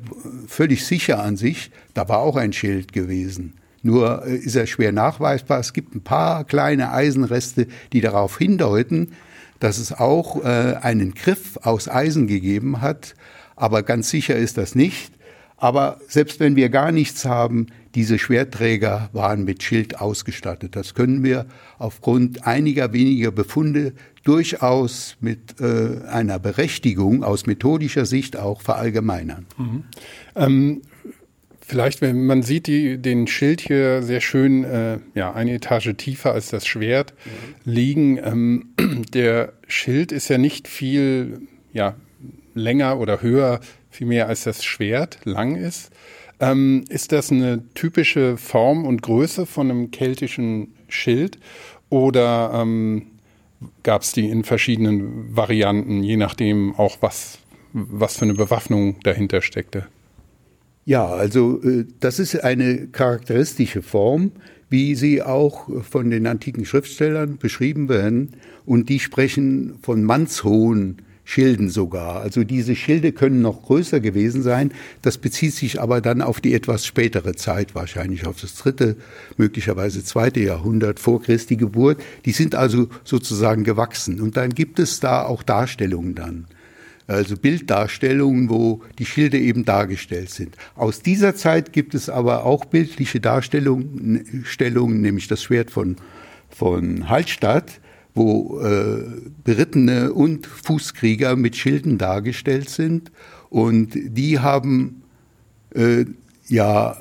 völlig sicher an sich, da war auch ein Schild gewesen. Nur äh, ist er schwer nachweisbar. Es gibt ein paar kleine Eisenreste, die darauf hindeuten, dass es auch äh, einen Griff aus Eisen gegeben hat. Aber ganz sicher ist das nicht. Aber selbst wenn wir gar nichts haben, diese Schwerträger waren mit Schild ausgestattet. Das können wir aufgrund einiger weniger Befunde durchaus mit äh, einer Berechtigung aus methodischer Sicht auch verallgemeinern. Mhm. Ähm, vielleicht, wenn man sieht die, den Schild hier sehr schön, äh, ja, eine Etage tiefer als das Schwert mhm. liegen. Ähm, [CLEARS THROAT] der Schild ist ja nicht viel, ja, länger oder höher, viel mehr als das Schwert lang ist. Ähm, ist das eine typische Form und Größe von einem keltischen Schild oder ähm, gab es die in verschiedenen Varianten, je nachdem auch was, was für eine Bewaffnung dahinter steckte? Ja, also äh, das ist eine charakteristische Form, wie sie auch von den antiken Schriftstellern beschrieben werden. Und die sprechen von mannshohen Schilden sogar. Also diese Schilde können noch größer gewesen sein. Das bezieht sich aber dann auf die etwas spätere Zeit, wahrscheinlich auf das dritte, möglicherweise zweite Jahrhundert vor Christi Geburt. Die sind also sozusagen gewachsen. Und dann gibt es da auch Darstellungen dann. Also Bilddarstellungen, wo die Schilde eben dargestellt sind. Aus dieser Zeit gibt es aber auch bildliche Darstellungen, nämlich das Schwert von, von Hallstatt, wo äh, Berittene und Fußkrieger mit Schilden dargestellt sind. Und die haben äh, ja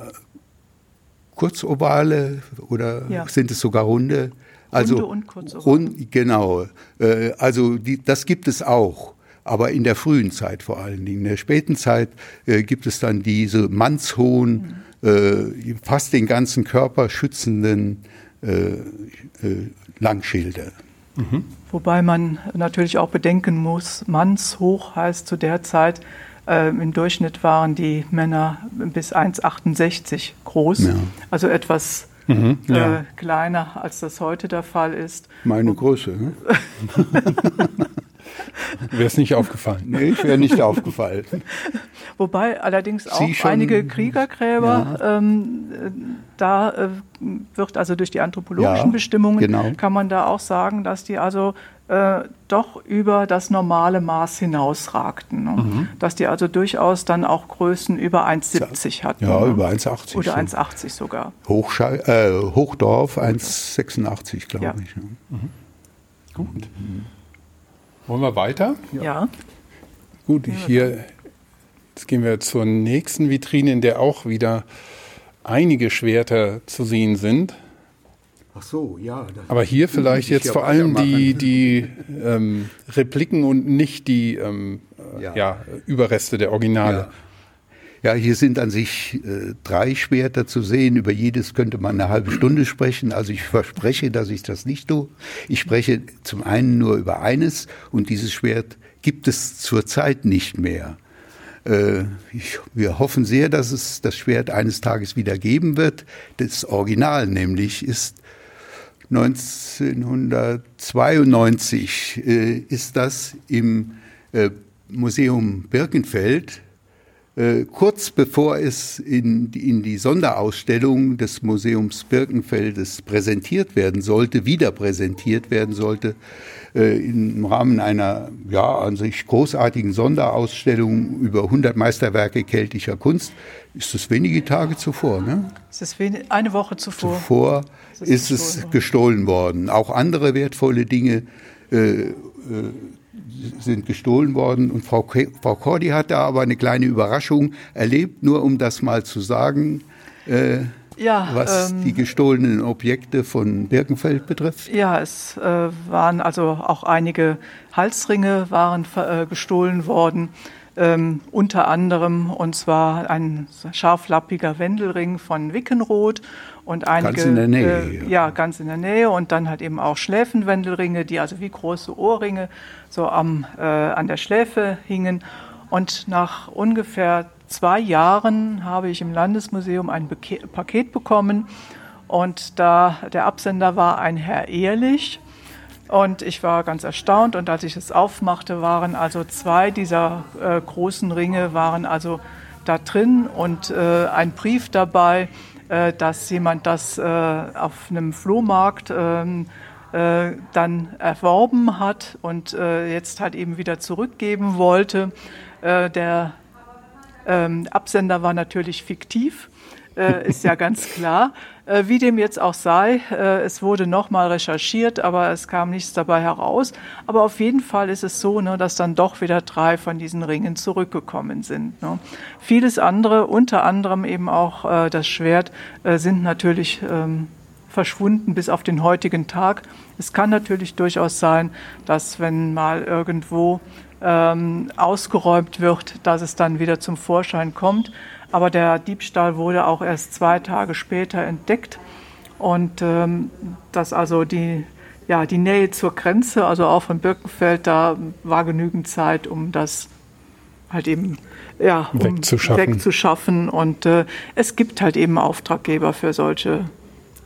kurzovale oder ja. sind es sogar runde? Also runde und kurzovale. Rund, genau. Äh, also die, das gibt es auch. Aber in der frühen Zeit vor allen Dingen. In der späten Zeit äh, gibt es dann diese mannshohen, mhm. äh, fast den ganzen Körper schützenden äh, Langschilde. Mhm. Wobei man natürlich auch bedenken muss, mannshoch heißt zu der Zeit, äh, im Durchschnitt waren die Männer bis 1,68 groß, ja. also etwas mhm, ja. äh, kleiner, als das heute der Fall ist. Meine Größe, ne? [LAUGHS] Wäre es nicht aufgefallen? Nee, ich wäre nicht aufgefallen. Wobei allerdings auch einige Kriegergräber, ja. ähm, da äh, wird also durch die anthropologischen ja, Bestimmungen, genau. kann man da auch sagen, dass die also äh, doch über das normale Maß hinausragten. Ne? Mhm. Dass die also durchaus dann auch Größen über 1,70 hatten. Ja, ne? über 1,80. Oder 1,80 sogar. Hochschei äh, Hochdorf 1,86, glaube ja. ich. Ja. Mhm. Gut. Mhm. Wollen wir weiter? Ja. ja. Gut, hier, jetzt gehen wir zur nächsten Vitrine, in der auch wieder einige Schwerter zu sehen sind. Ach so, ja. Aber hier vielleicht jetzt vor allem die, die ähm, Repliken und nicht die ähm, ja. ja. Überreste der Originale. Ja. Ja, hier sind an sich äh, drei Schwerter zu sehen. Über jedes könnte man eine halbe Stunde sprechen. Also ich verspreche, dass ich das nicht tue. Ich spreche zum einen nur über eines und dieses Schwert gibt es zurzeit nicht mehr. Äh, ich, wir hoffen sehr, dass es das Schwert eines Tages wieder geben wird. Das Original nämlich ist 1992 äh, ist das im äh, Museum Birkenfeld äh, kurz bevor es in die, in die Sonderausstellung des Museums Birkenfeldes präsentiert werden sollte, wieder präsentiert werden sollte, äh, im Rahmen einer ja an sich großartigen Sonderausstellung über 100 Meisterwerke keltischer Kunst, ist es wenige Tage zuvor, ne? Es ist eine Woche zuvor. Zuvor ist, ist es gestohlen worden. Auch andere wertvolle Dinge äh, äh, sind gestohlen worden. Und Frau, Frau Cordy hat da aber eine kleine Überraschung erlebt, nur um das mal zu sagen. Äh, ja, was ähm, die gestohlenen Objekte von Birkenfeld betrifft? Ja, es äh, waren also auch einige Halsringe waren äh, gestohlen worden. Ähm, unter anderem, und zwar ein scharflappiger Wendelring von Wickenroth und einige. Ganz in der Nähe. Äh, ja. ja, ganz in der Nähe. Und dann halt eben auch Schläfenwendelringe, die also wie große Ohrringe so am, äh, an der Schläfe hingen. Und nach ungefähr zwei Jahren habe ich im Landesmuseum ein Paket bekommen. Und da der Absender war ein Herr Ehrlich, und ich war ganz erstaunt und als ich es aufmachte, waren also zwei dieser äh, großen Ringe waren also da drin und äh, ein Brief dabei, äh, dass jemand das äh, auf einem Flohmarkt ähm, äh, dann erworben hat und äh, jetzt halt eben wieder zurückgeben wollte. der ähm, Absender war natürlich fiktiv äh, ist ja ganz klar. Äh, wie dem jetzt auch sei, äh, es wurde nochmal recherchiert, aber es kam nichts dabei heraus. Aber auf jeden Fall ist es so, ne, dass dann doch wieder drei von diesen Ringen zurückgekommen sind. Ne. Vieles andere, unter anderem eben auch äh, das Schwert, äh, sind natürlich ähm, verschwunden bis auf den heutigen Tag. Es kann natürlich durchaus sein, dass wenn mal irgendwo ähm, ausgeräumt wird, dass es dann wieder zum Vorschein kommt. Aber der Diebstahl wurde auch erst zwei Tage später entdeckt. Und ähm, dass also die, ja, die Nähe zur Grenze, also auch von Birkenfeld, da war genügend Zeit, um das halt eben ja, um wegzuschaffen. wegzuschaffen. Und äh, es gibt halt eben Auftraggeber für solche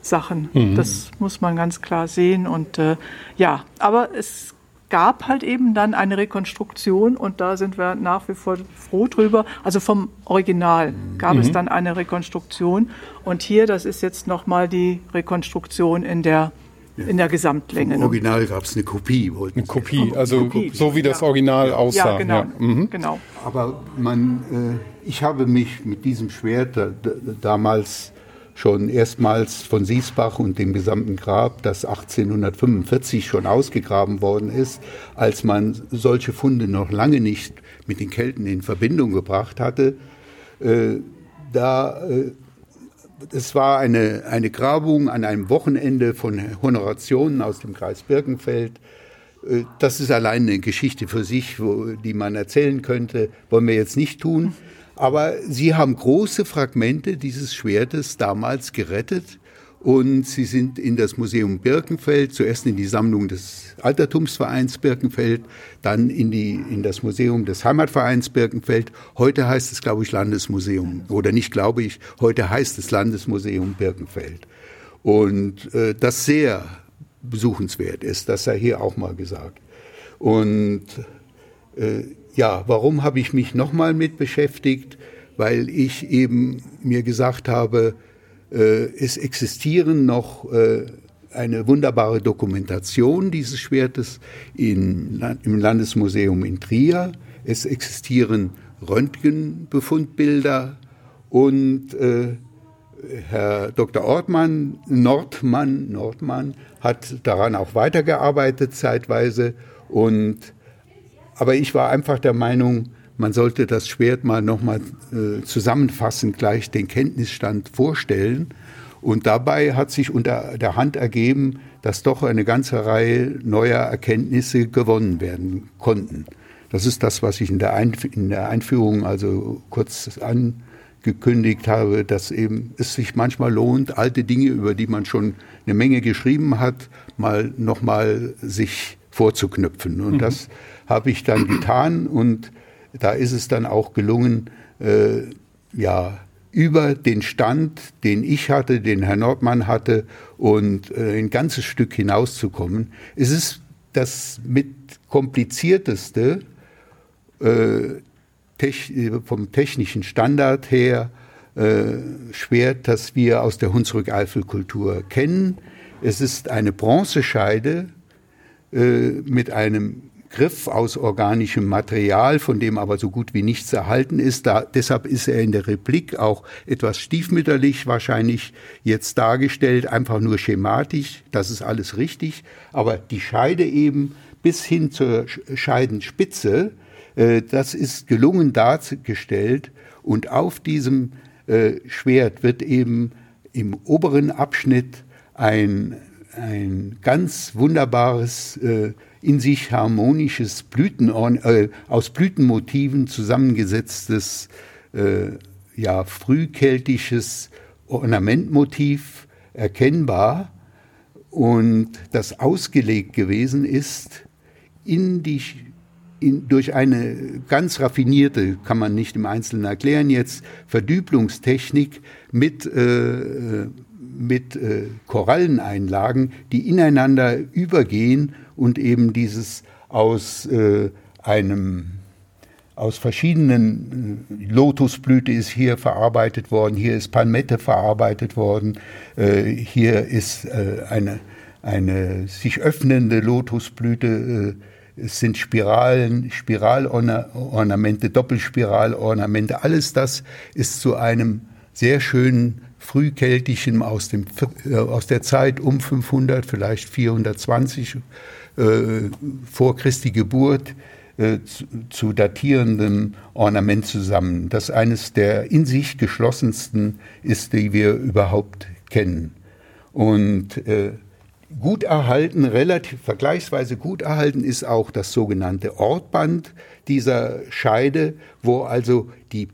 Sachen. Mhm. Das muss man ganz klar sehen. Und äh, ja, aber es gab halt eben dann eine Rekonstruktion und da sind wir nach wie vor froh drüber. Also vom Original gab mhm. es dann eine Rekonstruktion und hier, das ist jetzt nochmal die Rekonstruktion in der in der Gesamtlänge. Im Original gab es eine Kopie. Eine Kopie, also Kopie. so wie das Original ja. aussah. Ja, genau. Ja. Mhm. genau. Aber man, äh, ich habe mich mit diesem Schwert da, da, damals schon erstmals von Siesbach und dem gesamten Grab, das 1845 schon ausgegraben worden ist, als man solche Funde noch lange nicht mit den Kelten in Verbindung gebracht hatte. Äh, da, äh, es war eine, eine Grabung an einem Wochenende von Honorationen aus dem Kreis Birkenfeld. Äh, das ist allein eine Geschichte für sich, wo, die man erzählen könnte, wollen wir jetzt nicht tun. Aber sie haben große Fragmente dieses Schwertes damals gerettet und sie sind in das Museum Birkenfeld, zuerst in die Sammlung des Altertumsvereins Birkenfeld, dann in, die, in das Museum des Heimatvereins Birkenfeld. Heute heißt es, glaube ich, Landesmuseum. Oder nicht glaube ich, heute heißt es Landesmuseum Birkenfeld. Und äh, das sehr besuchenswert ist, das sei hier auch mal gesagt. Und äh, ja, warum habe ich mich nochmal mit beschäftigt? Weil ich eben mir gesagt habe, äh, es existieren noch äh, eine wunderbare Dokumentation dieses Schwertes in, im Landesmuseum in Trier. Es existieren Röntgenbefundbilder und äh, Herr Dr. Ortmann, Nordmann, Nordmann hat daran auch weitergearbeitet zeitweise. Und, aber ich war einfach der Meinung, man sollte das Schwert mal nochmal äh, zusammenfassend gleich den Kenntnisstand vorstellen. Und dabei hat sich unter der Hand ergeben, dass doch eine ganze Reihe neuer Erkenntnisse gewonnen werden konnten. Das ist das, was ich in der, Einf in der Einführung also kurz angekündigt habe, dass eben es sich manchmal lohnt, alte Dinge, über die man schon eine Menge geschrieben hat, mal nochmal sich vorzuknüpfen. Und mhm. das habe ich dann getan und da ist es dann auch gelungen, äh, ja, über den Stand, den ich hatte, den Herr Nordmann hatte und äh, ein ganzes Stück hinauszukommen. Es ist das mit komplizierteste äh, tech, vom technischen Standard her äh, Schwert, das wir aus der Hunsrück-Eifel-Kultur kennen. Es ist eine Bronzescheide äh, mit einem Griff aus organischem Material, von dem aber so gut wie nichts erhalten ist. Da, deshalb ist er in der Replik auch etwas stiefmütterlich wahrscheinlich jetzt dargestellt, einfach nur schematisch. Das ist alles richtig. Aber die Scheide eben bis hin zur Scheidenspitze, äh, das ist gelungen dargestellt. Und auf diesem äh, Schwert wird eben im oberen Abschnitt ein, ein ganz wunderbares äh, in sich harmonisches Blüten, äh, aus Blütenmotiven zusammengesetztes, äh, ja, frühkeltisches Ornamentmotiv erkennbar und das ausgelegt gewesen ist in die in, durch eine ganz raffinierte, kann man nicht im Einzelnen erklären jetzt, Verdüblungstechnik mit, äh, mit äh, Koralleneinlagen, die ineinander übergehen und eben dieses aus äh, einem aus verschiedenen äh, Lotusblüte ist hier verarbeitet worden, hier ist Palmette verarbeitet worden, äh, hier ist äh, eine, eine sich öffnende Lotusblüte, äh, es sind Spiralen, Spiralornamente, Doppelspiralornamente, alles das ist zu einem sehr schönen frühkeltischen aus, dem, äh, aus der Zeit um 500, vielleicht 420 äh, vor Christi Geburt äh, zu, zu, datierendem Ornament zusammen, das eines der in sich geschlossensten ist, die wir überhaupt kennen. Und äh, gut erhalten, relativ vergleichsweise gut erhalten ist auch das sogenannte Ortband dieser Scheide, wo also die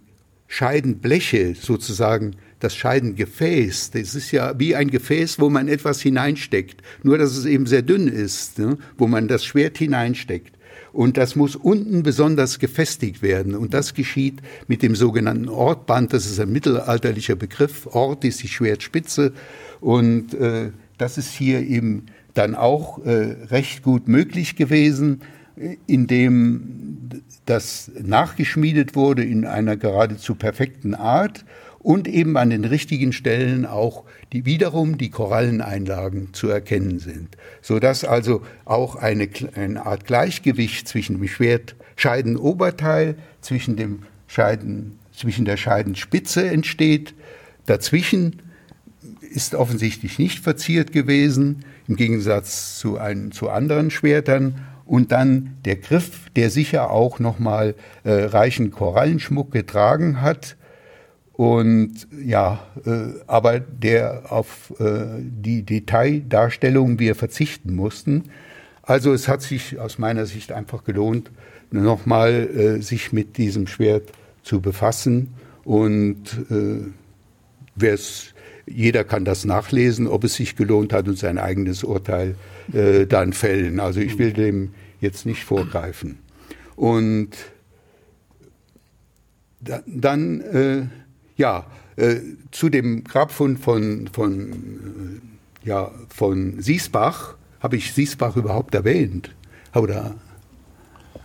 Scheidenbleche sozusagen das Scheidengefäß, das ist ja wie ein Gefäß, wo man etwas hineinsteckt, nur dass es eben sehr dünn ist, ne, wo man das Schwert hineinsteckt. Und das muss unten besonders gefestigt werden. Und das geschieht mit dem sogenannten Ortband. Das ist ein mittelalterlicher Begriff. Ort ist die Schwertspitze. Und äh, das ist hier eben dann auch äh, recht gut möglich gewesen, indem das nachgeschmiedet wurde in einer geradezu perfekten Art und eben an den richtigen Stellen auch die wiederum die Koralleneinlagen zu erkennen sind, so dass also auch eine, eine Art Gleichgewicht zwischen dem Schwert Scheidenoberteil, zwischen dem Scheiden, zwischen der Scheidenspitze entsteht. Dazwischen ist offensichtlich nicht verziert gewesen, im Gegensatz zu, ein, zu anderen Schwertern. Und dann der Griff, der sicher auch nochmal äh, reichen Korallenschmuck getragen hat, und ja, äh, aber der auf äh, die Detaildarstellung wir verzichten mussten. Also es hat sich aus meiner Sicht einfach gelohnt, nochmal äh, sich mit diesem Schwert zu befassen. Und äh, jeder kann das nachlesen, ob es sich gelohnt hat und sein eigenes Urteil äh, dann fällen. Also ich will dem jetzt nicht vorgreifen. Und da, dann, äh, ja, äh, zu dem Grabfund von, von, äh, ja, von Siesbach, habe ich Siesbach überhaupt erwähnt? Oder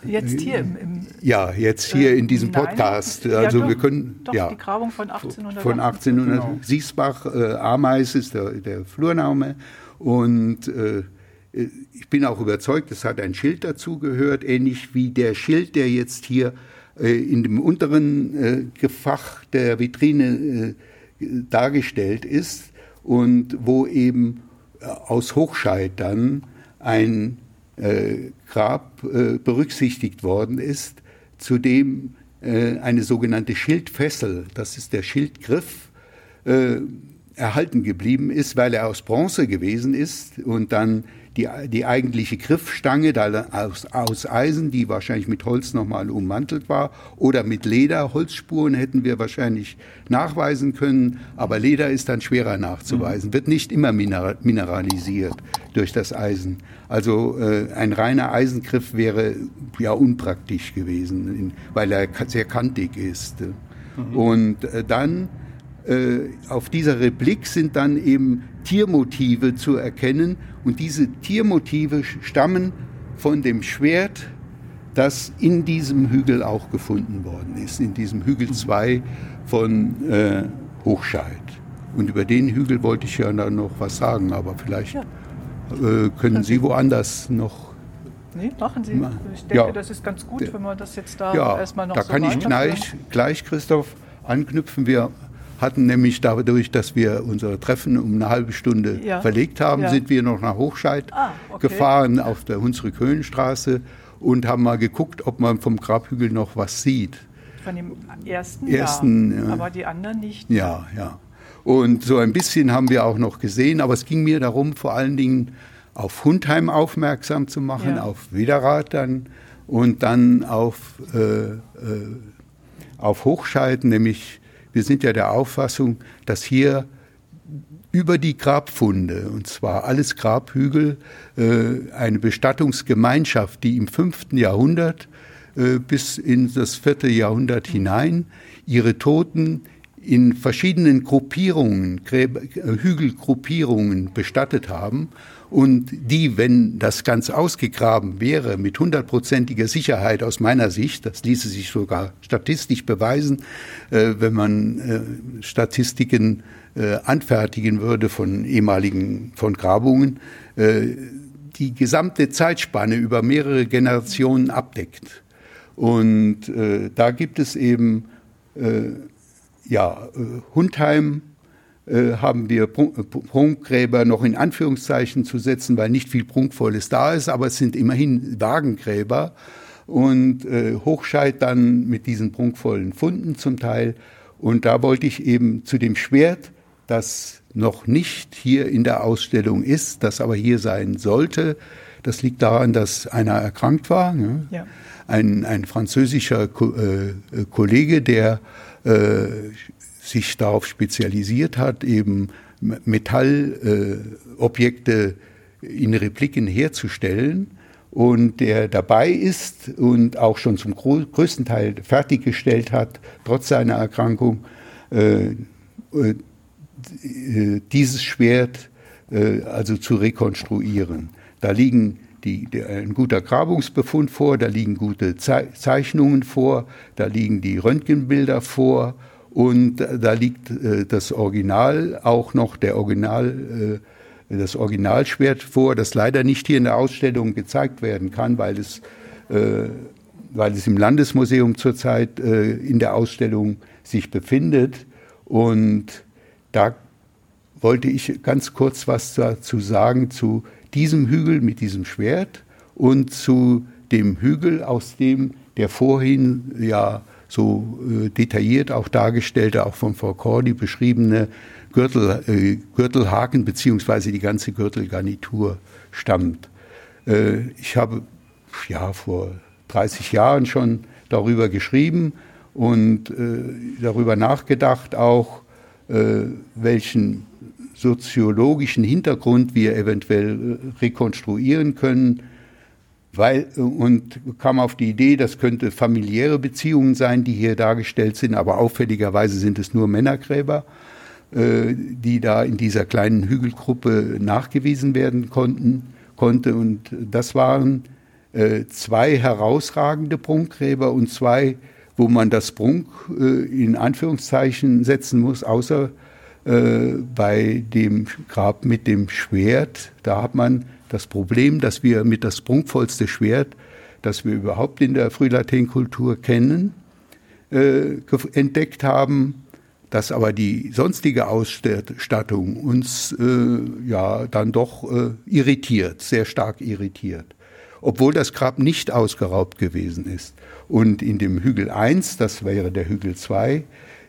Jetzt hier im, im ja jetzt hier in diesem Podcast. Nein, also ja, doch, wir können doch, ja die Grabung von 1800. von 1800 Genau. Siesbach äh, Ameis ist der, der Flurname und äh, ich bin auch überzeugt, es hat ein Schild dazu gehört, ähnlich wie der Schild, der jetzt hier äh, in dem unteren äh, Gefach der Vitrine äh, dargestellt ist und wo eben äh, aus Hochscheid dann ein äh, Grab äh, berücksichtigt worden ist, zu dem äh, eine sogenannte Schildfessel, das ist der Schildgriff, äh, erhalten geblieben ist, weil er aus Bronze gewesen ist und dann die, die eigentliche Griffstange da aus, aus Eisen, die wahrscheinlich mit Holz nochmal ummantelt war, oder mit Leder. Holzspuren hätten wir wahrscheinlich nachweisen können, aber Leder ist dann schwerer nachzuweisen, wird nicht immer mineral, mineralisiert durch das Eisen. Also äh, ein reiner Eisengriff wäre ja unpraktisch gewesen, weil er sehr kantig ist. Und äh, dann äh, auf dieser Replik sind dann eben Tiermotive zu erkennen und diese Tiermotive stammen von dem Schwert, das in diesem Hügel auch gefunden worden ist, in diesem Hügel 2 von äh, Hochscheid. Und über den Hügel wollte ich ja dann noch was sagen, aber vielleicht Ja. äh, können Sie woanders noch. Nee, machen Sie. Ich denke, Ja. das ist ganz gut, wenn wir das jetzt da Ja, erstmal noch da so kann ich gleich, gleich, Christoph, anknüpfen. Wir hatten nämlich dadurch, dass wir unser Treffen um eine halbe Stunde Ja. verlegt haben, Ja. sind wir noch nach Hochscheid Ah, okay. gefahren auf der Hunsrück-Höhenstraße und haben mal geguckt, ob man vom Grabhügel noch was sieht. Von dem ersten, Ersten, ja. Aber die anderen nicht. Ja, ja. Und so ein bisschen haben wir auch noch gesehen, aber es ging mir darum, vor allen Dingen auf Hundheim aufmerksam zu machen, Ja. auf Widerrad dann und dann auf, äh, äh, auf Hochscheid, nämlich wir sind ja der Auffassung, dass hier über die Grabfunde, und zwar alles Grabhügel, äh, eine Bestattungsgemeinschaft, die im fünften Jahrhundert äh, bis in das vierte Jahrhundert hinein ihre Toten in verschiedenen Gruppierungen, äh, Hügelgruppierungen bestattet haben und die, wenn das ganz ausgegraben wäre, mit hundertprozentiger Sicherheit aus meiner Sicht, das ließe sich sogar statistisch beweisen, äh, wenn man äh, Statistiken äh, anfertigen würde von ehemaligen von Grabungen, äh, die gesamte Zeitspanne über mehrere Generationen abdeckt. Und äh, da gibt es eben äh, ja, Hundheim haben wir äh, Prunkgräber noch in Anführungszeichen zu setzen, weil nicht viel Prunkvolles da ist, aber es sind immerhin Wagengräber. Und äh, Hochscheid dann mit diesen prunkvollen Funden zum Teil. Und da wollte ich eben zu dem Schwert, das noch nicht hier in der Ausstellung ist, das aber hier sein sollte. Das liegt daran, dass einer erkrankt war. Ne? Ja. Ein, ein französischer Ko äh, äh, Kollege, der äh, sich darauf spezialisiert hat, eben Metallobjekte in Repliken herzustellen und der dabei ist und auch schon zum größten Teil fertiggestellt hat, trotz seiner Erkrankung, äh, äh, äh, dieses Schwert äh, also zu rekonstruieren. Da liegen die, der, ein guter Grabungsbefund vor, da liegen gute Zei Zeichnungen vor, da liegen die Röntgenbilder vor und da liegt äh, das Original auch noch der Original äh, das Originalschwert vor, das leider nicht hier in der Ausstellung gezeigt werden kann, weil es äh, weil es im Landesmuseum zurzeit in der Ausstellung sich befindet. Und da wollte ich ganz kurz was dazu sagen zu diesem Hügel mit diesem Schwert und zu dem Hügel, aus dem der vorhin ja so äh, detailliert auch dargestellte, auch von Frau Cordy beschriebene Gürtel, äh, Gürtelhaken beziehungsweise die ganze Gürtelgarnitur stammt. Äh, ich habe ja vor 30 Jahren schon darüber geschrieben und äh, darüber nachgedacht auch, äh, welchen soziologischen Hintergrund wir eventuell äh, rekonstruieren können, weil, und kam auf die Idee, das könnte familiäre Beziehungen sein, die hier dargestellt sind, aber auffälligerweise sind es nur Männergräber, äh, die da in dieser kleinen Hügelgruppe nachgewiesen werden konnten, konnte. Und das waren äh, zwei herausragende Prunkgräber und zwei, wo man das Prunk äh, in Anführungszeichen setzen muss, außer äh, bei dem Grab mit dem Schwert. Da hat man das Problem, dass wir mit das prunkvollste Schwert, das wir überhaupt in der Frühlateinkultur kennen, äh, entdeckt haben, dass aber die sonstige Ausstattung uns äh, ja dann doch äh, irritiert, sehr stark irritiert obwohl das Grab nicht ausgeraubt gewesen ist. Und in dem Hügel 1, das wäre der Hügel 2,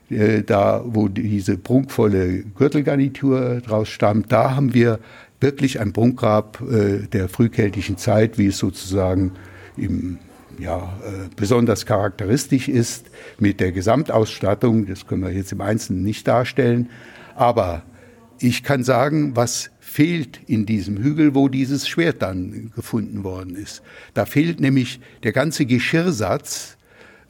äh, da wo diese prunkvolle Gürtelgarnitur draus stammt, da haben wir wirklich ein Prunkgrab äh, der frühkeltischen Zeit, wie es sozusagen im ja, äh, besonders charakteristisch ist mit der Gesamtausstattung. Das können wir jetzt im Einzelnen nicht darstellen. Aber ich kann sagen, was fehlt in diesem Hügel, wo dieses Schwert dann gefunden worden ist. Da fehlt nämlich der ganze Geschirrsatz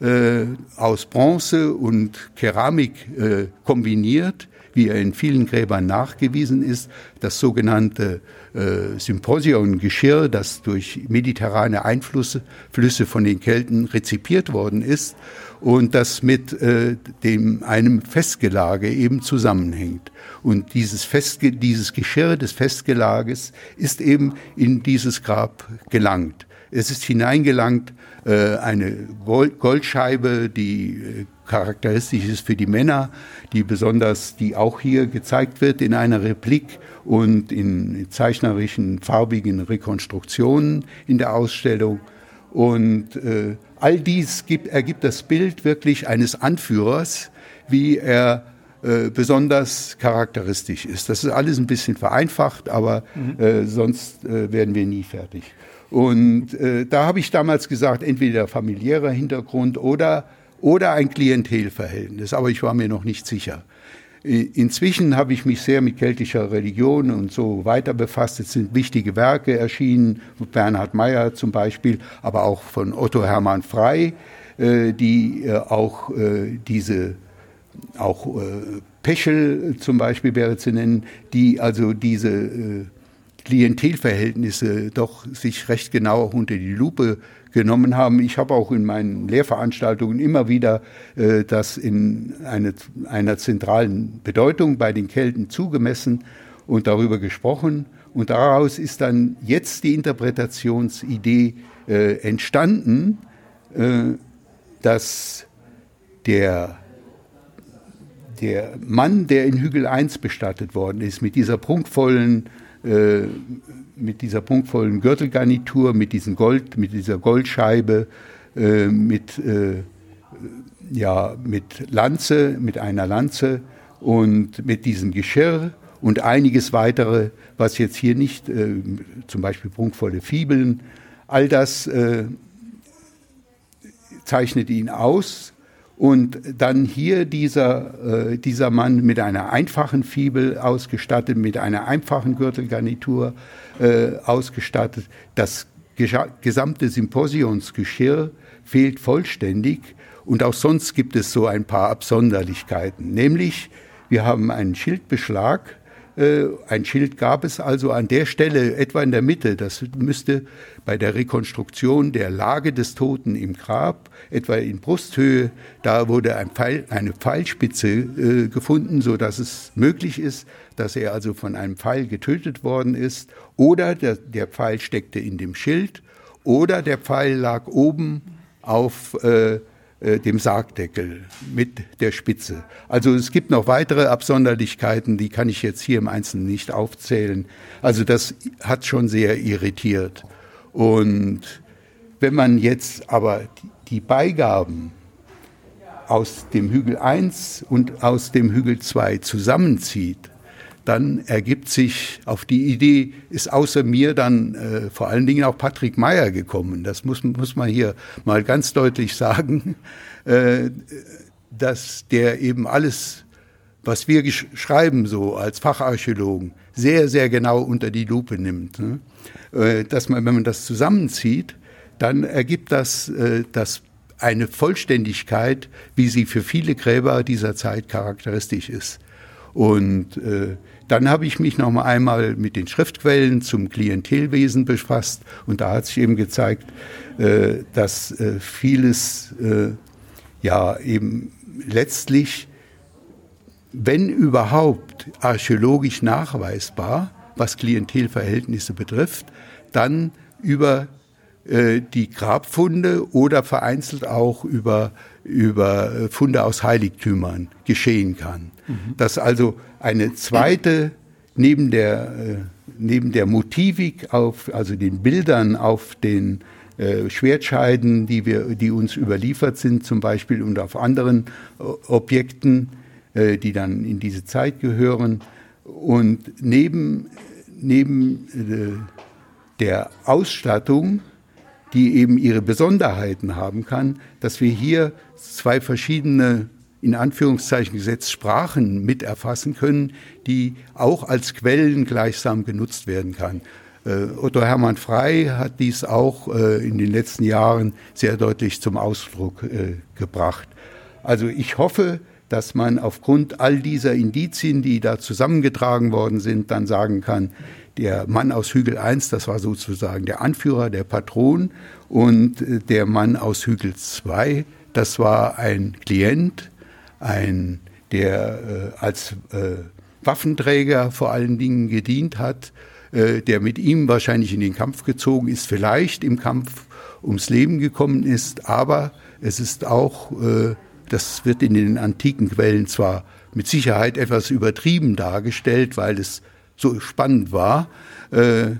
äh, aus Bronze und Keramik äh, kombiniert, wie er in vielen Gräbern nachgewiesen ist. Das sogenannte äh, Symposion-Geschirr, das durch mediterrane Einflüsse Flüsse von den Kelten rezipiert worden ist und das mit äh, dem, einem Festgelage eben zusammenhängt. Und dieses, Festge dieses Geschirr des Festgelages ist eben in dieses Grab gelangt. Es ist hineingelangt eine Gold Goldscheibe, die äh, charakteristisch ist für die Männer, die besonders, die auch hier gezeigt wird in einer Replik und in zeichnerischen, farbigen Rekonstruktionen in der Ausstellung. Und äh, all dies gibt, ergibt das Bild wirklich eines Anführers, wie er äh, besonders charakteristisch ist. Das ist alles ein bisschen vereinfacht, aber mhm. äh, sonst äh, werden wir nie fertig. Und äh, da habe ich damals gesagt, entweder familiärer Hintergrund oder, oder ein Klientelverhältnis, aber ich war mir noch nicht sicher. Inzwischen habe ich mich sehr mit keltischer Religion und so weiter befasst. Es sind wichtige Werke erschienen, Bernhard Meyer zum Beispiel, aber auch von Otto Hermann Frey, äh, die äh, auch äh, diese, auch Peschel zum Beispiel wäre zu nennen, die also diese Klientelverhältnisse doch sich recht genau unter die Lupe genommen haben. Ich habe auch in meinen Lehrveranstaltungen immer wieder äh, das in eine, einer zentralen Bedeutung bei den Kelten zugemessen und darüber gesprochen. Und daraus ist dann jetzt die Interpretationsidee äh, entstanden, äh, dass der, der Mann, der in Hügel 1 bestattet worden ist, mit dieser prunkvollen äh, mit dieser punktvollen Gürtelgarnitur, mit diesem Gold, mit dieser Goldscheibe, äh, mit, äh, ja, mit Lanze, mit einer Lanze und mit diesem Geschirr und einiges weitere, was jetzt hier nicht, äh, zum Beispiel prunkvolle Fibeln, all das äh, zeichnet ihn aus und dann hier dieser, äh, dieser Mann mit einer einfachen Fibel ausgestattet, mit einer einfachen Gürtelgarnitur äh, ausgestattet. Das gesamte Symposionsgeschirr fehlt vollständig. Und auch sonst gibt es so ein paar Absonderlichkeiten. Nämlich, wir haben einen Schildbeschlag ein Schild gab es also an der Stelle, etwa in der Mitte. Das müsste bei der Rekonstruktion der Lage des Toten im Grab, etwa in Brusthöhe, da wurde ein Pfeil, eine Pfeilspitze äh, gefunden, so dass es möglich ist, dass er also von einem Pfeil getötet worden ist. Oder der, der Pfeil steckte in dem Schild. Oder der Pfeil lag oben auf äh, äh, dem Sargdeckel mit der Spitze. Also es gibt noch weitere Absonderlichkeiten, die kann ich jetzt hier im Einzelnen nicht aufzählen. Also das hat schon sehr irritiert. Und wenn man jetzt aber die Beigaben aus dem Hügel 1 und aus dem Hügel 2 zusammenzieht, dann ergibt sich auf die Idee, ist außer mir dann äh, vor allen Dingen auch Patrick Meyer gekommen. Das muss, muss man hier mal ganz deutlich [LAUGHS] sagen, äh, dass der eben alles was wir schreiben so als Facharchäologen, sehr, sehr genau unter die Lupe nimmt. Ne? Äh, dass man, wenn man das zusammenzieht, dann ergibt das, äh, das eine Vollständigkeit, wie sie für viele Gräber dieser Zeit charakteristisch ist. Und äh, dann habe ich mich noch mal einmal mit den Schriftquellen zum Klientelwesen befasst und da hat sich eben gezeigt, äh, dass äh, vieles äh, ja eben letztlich, wenn überhaupt archäologisch nachweisbar, was Klientelverhältnisse betrifft, dann über die Grabfunde oder vereinzelt auch über, über Funde aus Heiligtümern geschehen kann. Mhm. Dass also eine zweite, neben der, äh, neben der Motivik auf, also den Bildern auf den äh, Schwertscheiden, die, wir, die uns überliefert sind, zum Beispiel und auf anderen Objekten, äh, die dann in diese Zeit gehören. Und neben, neben äh, der Ausstattung, die eben ihre Besonderheiten haben kann, dass wir hier zwei verschiedene in Anführungszeichen gesetzt Sprachen mit erfassen können, die auch als Quellen gleichsam genutzt werden kann. Äh, Otto Hermann Frey hat dies auch äh, in den letzten Jahren sehr deutlich zum Ausdruck äh, gebracht. Also ich hoffe, dass man aufgrund all dieser Indizien, die da zusammengetragen worden sind, dann sagen kann, der Mann aus Hügel 1, das war sozusagen der Anführer, der Patron, und der Mann aus Hügel 2, das war ein Klient, ein, der äh, als äh, Waffenträger vor allen Dingen gedient hat, äh, der mit ihm wahrscheinlich in den Kampf gezogen ist, vielleicht im Kampf ums Leben gekommen ist, aber es ist auch, äh, das wird in den antiken Quellen zwar mit Sicherheit etwas übertrieben dargestellt, weil es so spannend war, äh,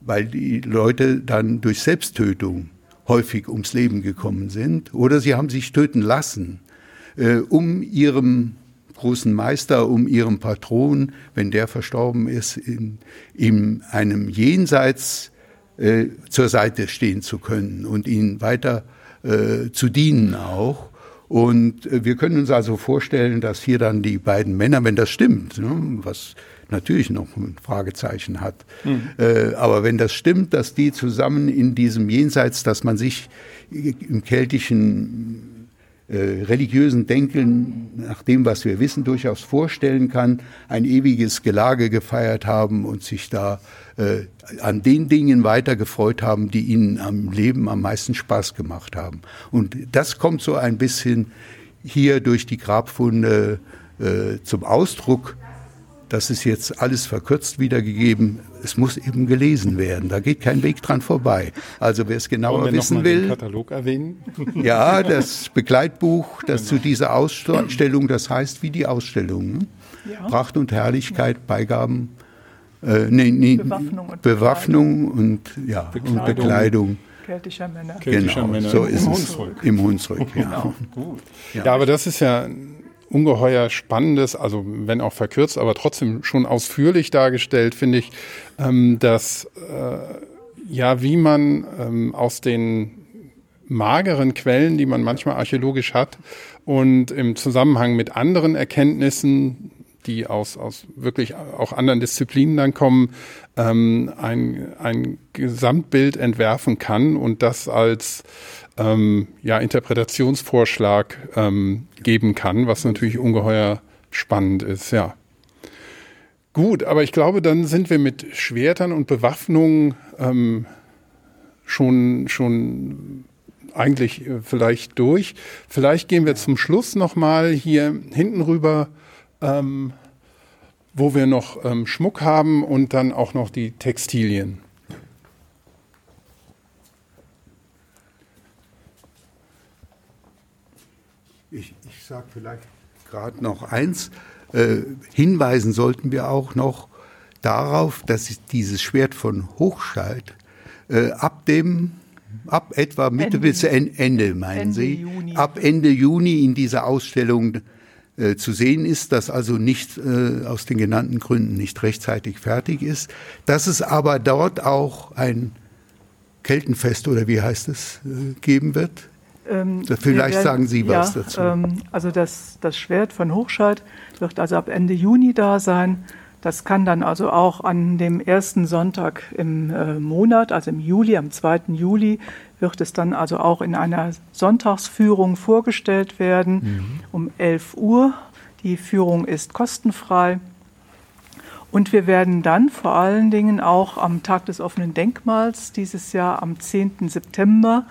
weil die Leute dann durch Selbsttötung häufig ums Leben gekommen sind oder sie haben sich töten lassen, äh, um ihrem großen Meister, um ihrem Patron, wenn der verstorben ist, in, in einem Jenseits äh, zur Seite stehen zu können und ihnen weiter äh, zu dienen auch. Und äh, wir können uns also vorstellen, dass hier dann die beiden Männer, wenn das stimmt, ne, was natürlich noch ein Fragezeichen hat. Mhm. Äh, aber wenn das stimmt, dass die zusammen in diesem Jenseits, dass man sich im keltischen äh, religiösen Denken, nach dem, was wir wissen, durchaus vorstellen kann, ein ewiges Gelage gefeiert haben und sich da äh, an den Dingen weiter gefreut haben, die ihnen am Leben am meisten Spaß gemacht haben. Und das kommt so ein bisschen hier durch die Grabfunde äh, zum Ausdruck, das ist jetzt alles verkürzt wiedergegeben. Es muss eben gelesen werden. Da geht kein Weg dran vorbei. Also wer es genauer wissen will. Den Katalog erwähnen? [LAUGHS] Ja, das Begleitbuch, das genau. zu dieser Ausstellung, das heißt wie die Ausstellung. Ne? Ja. Pracht und Herrlichkeit, Beigaben, äh, nee, nee, Bewaffnung und Bewaffnung und, ja, Bekleidung. und Bekleidung. Keltischer Männer. Keltischer genau, Männer so ist es. Im Hunsrück, ja. [LAUGHS] Genau. Gut. Ja. ja, aber das ist ja ungeheuer spannendes, also wenn auch verkürzt, aber trotzdem schon ausführlich dargestellt, finde ich, ähm, dass äh, ja, wie man ähm, aus den mageren Quellen, die man manchmal archäologisch hat und im Zusammenhang mit anderen Erkenntnissen, die aus, aus wirklich auch anderen Disziplinen dann kommen, ähm, ein, ein Gesamtbild entwerfen kann und das als ähm, ja, Interpretationsvorschlag ähm, geben kann, was natürlich ungeheuer spannend ist, ja. Gut, aber ich glaube, dann sind wir mit Schwertern und Bewaffnung ähm, schon, schon eigentlich äh, vielleicht durch. Vielleicht gehen wir zum Schluss nochmal hier hinten rüber, ähm, wo wir noch ähm, Schmuck haben und dann auch noch die Textilien. Ich, sage vielleicht gerade noch eins. Äh, hinweisen sollten wir auch noch darauf, dass dieses Schwert von Hochscheid äh, ab dem ab etwa Mitte Ende, bis Ende, meinen Ende Sie, Juni. ab Ende Juni in dieser Ausstellung äh, zu sehen ist, dass also nicht äh, aus den genannten Gründen nicht rechtzeitig fertig ist, dass es aber dort auch ein Keltenfest oder wie heißt es äh, geben wird Ähm, Vielleicht werden, sagen Sie was ja, dazu. Ähm, also das, das Schwert von Hochscheid wird also ab Ende Juni da sein. Das kann dann also auch an dem ersten Sonntag im äh, Monat, also im Juli, am 2. Juli, wird es dann also auch in einer Sonntagsführung vorgestellt werden mhm. um 11 Uhr. Die Führung ist kostenfrei. Und wir werden dann vor allen Dingen auch am Tag des offenen Denkmals dieses Jahr am 10. September,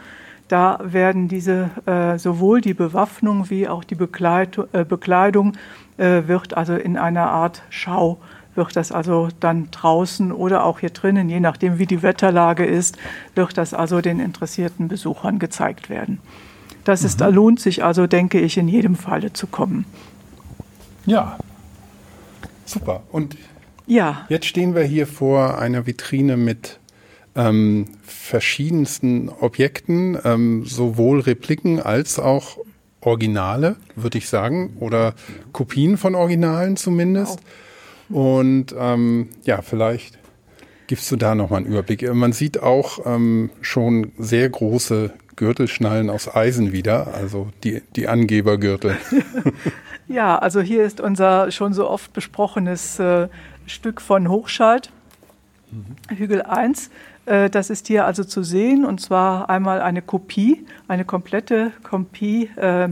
da werden diese äh, sowohl die Bewaffnung wie auch die Bekleidung, äh, Bekleidung äh, wird also in einer Art Schau wird das also dann draußen oder auch hier drinnen, je nachdem wie die Wetterlage ist, wird das also den interessierten Besuchern gezeigt werden. Das ist, mhm. da lohnt sich also, denke ich, in jedem Falle zu kommen. Ja, super. Und ja. jetzt stehen wir hier vor einer Vitrine mit ähm, verschiedensten Objekten, ähm, sowohl Repliken als auch Originale, würde ich sagen, oder Kopien von Originalen zumindest. Genau. Und ähm, ja, vielleicht gibst du da nochmal einen Überblick. Man sieht auch ähm, schon sehr große Gürtelschnallen aus Eisen wieder, also die, die Angebergürtel. [LAUGHS] ja, also hier ist unser schon so oft besprochenes äh, Stück von Hochschalt, mhm. Hügel 1. Äh, das ist hier also zu sehen und zwar einmal eine Kopie, eine komplette Kopie äh,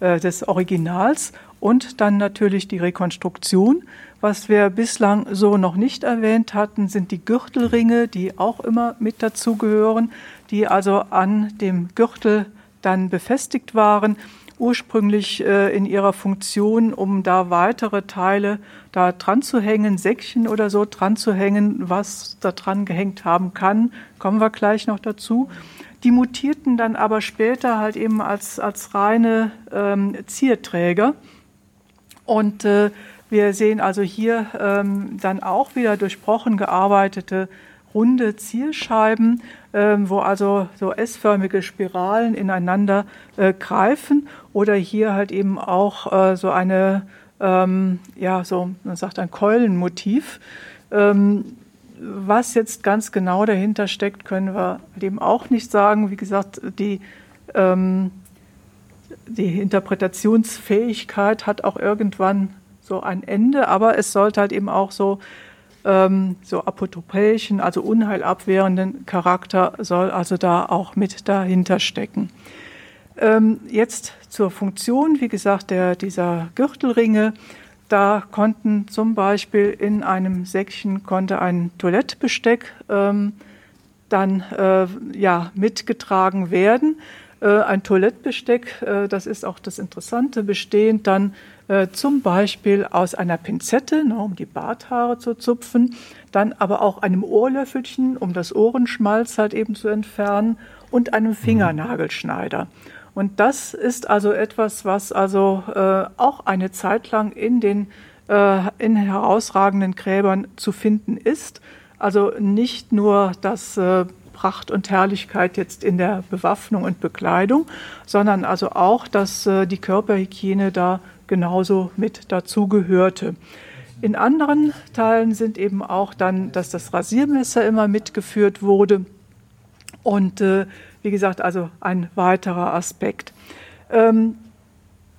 äh des Originals und dann natürlich die Rekonstruktion. Was wir bislang so noch nicht erwähnt hatten, sind die Gürtelringe, die auch immer mit dazugehören, die also an dem Gürtel dann befestigt waren, ursprünglich äh, in ihrer Funktion, um da weitere Teile da dran zu hängen, Säckchen oder so dran zu hängen, was da dran gehängt haben kann, kommen wir gleich noch dazu. Die mutierten dann aber später halt eben als, als reine ähm, Zierträger. Und äh, wir sehen also hier ähm, dann auch wieder durchbrochen gearbeitete runde Zielscheiben, ähm, wo also so S-förmige Spiralen ineinander äh, greifen oder hier halt eben auch äh, so eine, ähm, ja, so, man sagt ein Keulenmotiv. Ähm, was jetzt ganz genau dahinter steckt, können wir dem auch nicht sagen. Wie gesagt, die, ähm, die Interpretationsfähigkeit hat auch irgendwann so ein Ende, aber es sollte halt eben auch so, ähm, so apotropäischen, also unheilabwehrenden Charakter soll also da auch mit dahinter stecken. Ähm, jetzt zur Funktion, wie gesagt, der, dieser Gürtelringe. Da konnten zum Beispiel in einem Säckchen konnte ein Toilettbesteck ähm, dann äh, ja, mitgetragen werden. Äh, ein Toilettbesteck, äh, das ist auch das Interessante, bestehend dann äh, zum Beispiel aus einer Pinzette, ne, um die Barthaare zu zupfen, dann aber auch einem Ohrlöffelchen, um das Ohrenschmalz halt eben zu entfernen und einem mhm. Fingernagelschneider. Und das ist also etwas, was also äh, auch eine Zeit lang in den äh, in herausragenden Gräbern zu finden ist. Also nicht nur das äh, Pracht und Herrlichkeit jetzt in der Bewaffnung und Bekleidung, sondern also auch, dass äh, die Körperhygiene da genauso mit dazugehörte. In anderen Teilen sind eben auch dann, dass das Rasiermesser immer mitgeführt wurde. Und äh, wie gesagt, also ein weiterer Aspekt. Ähm,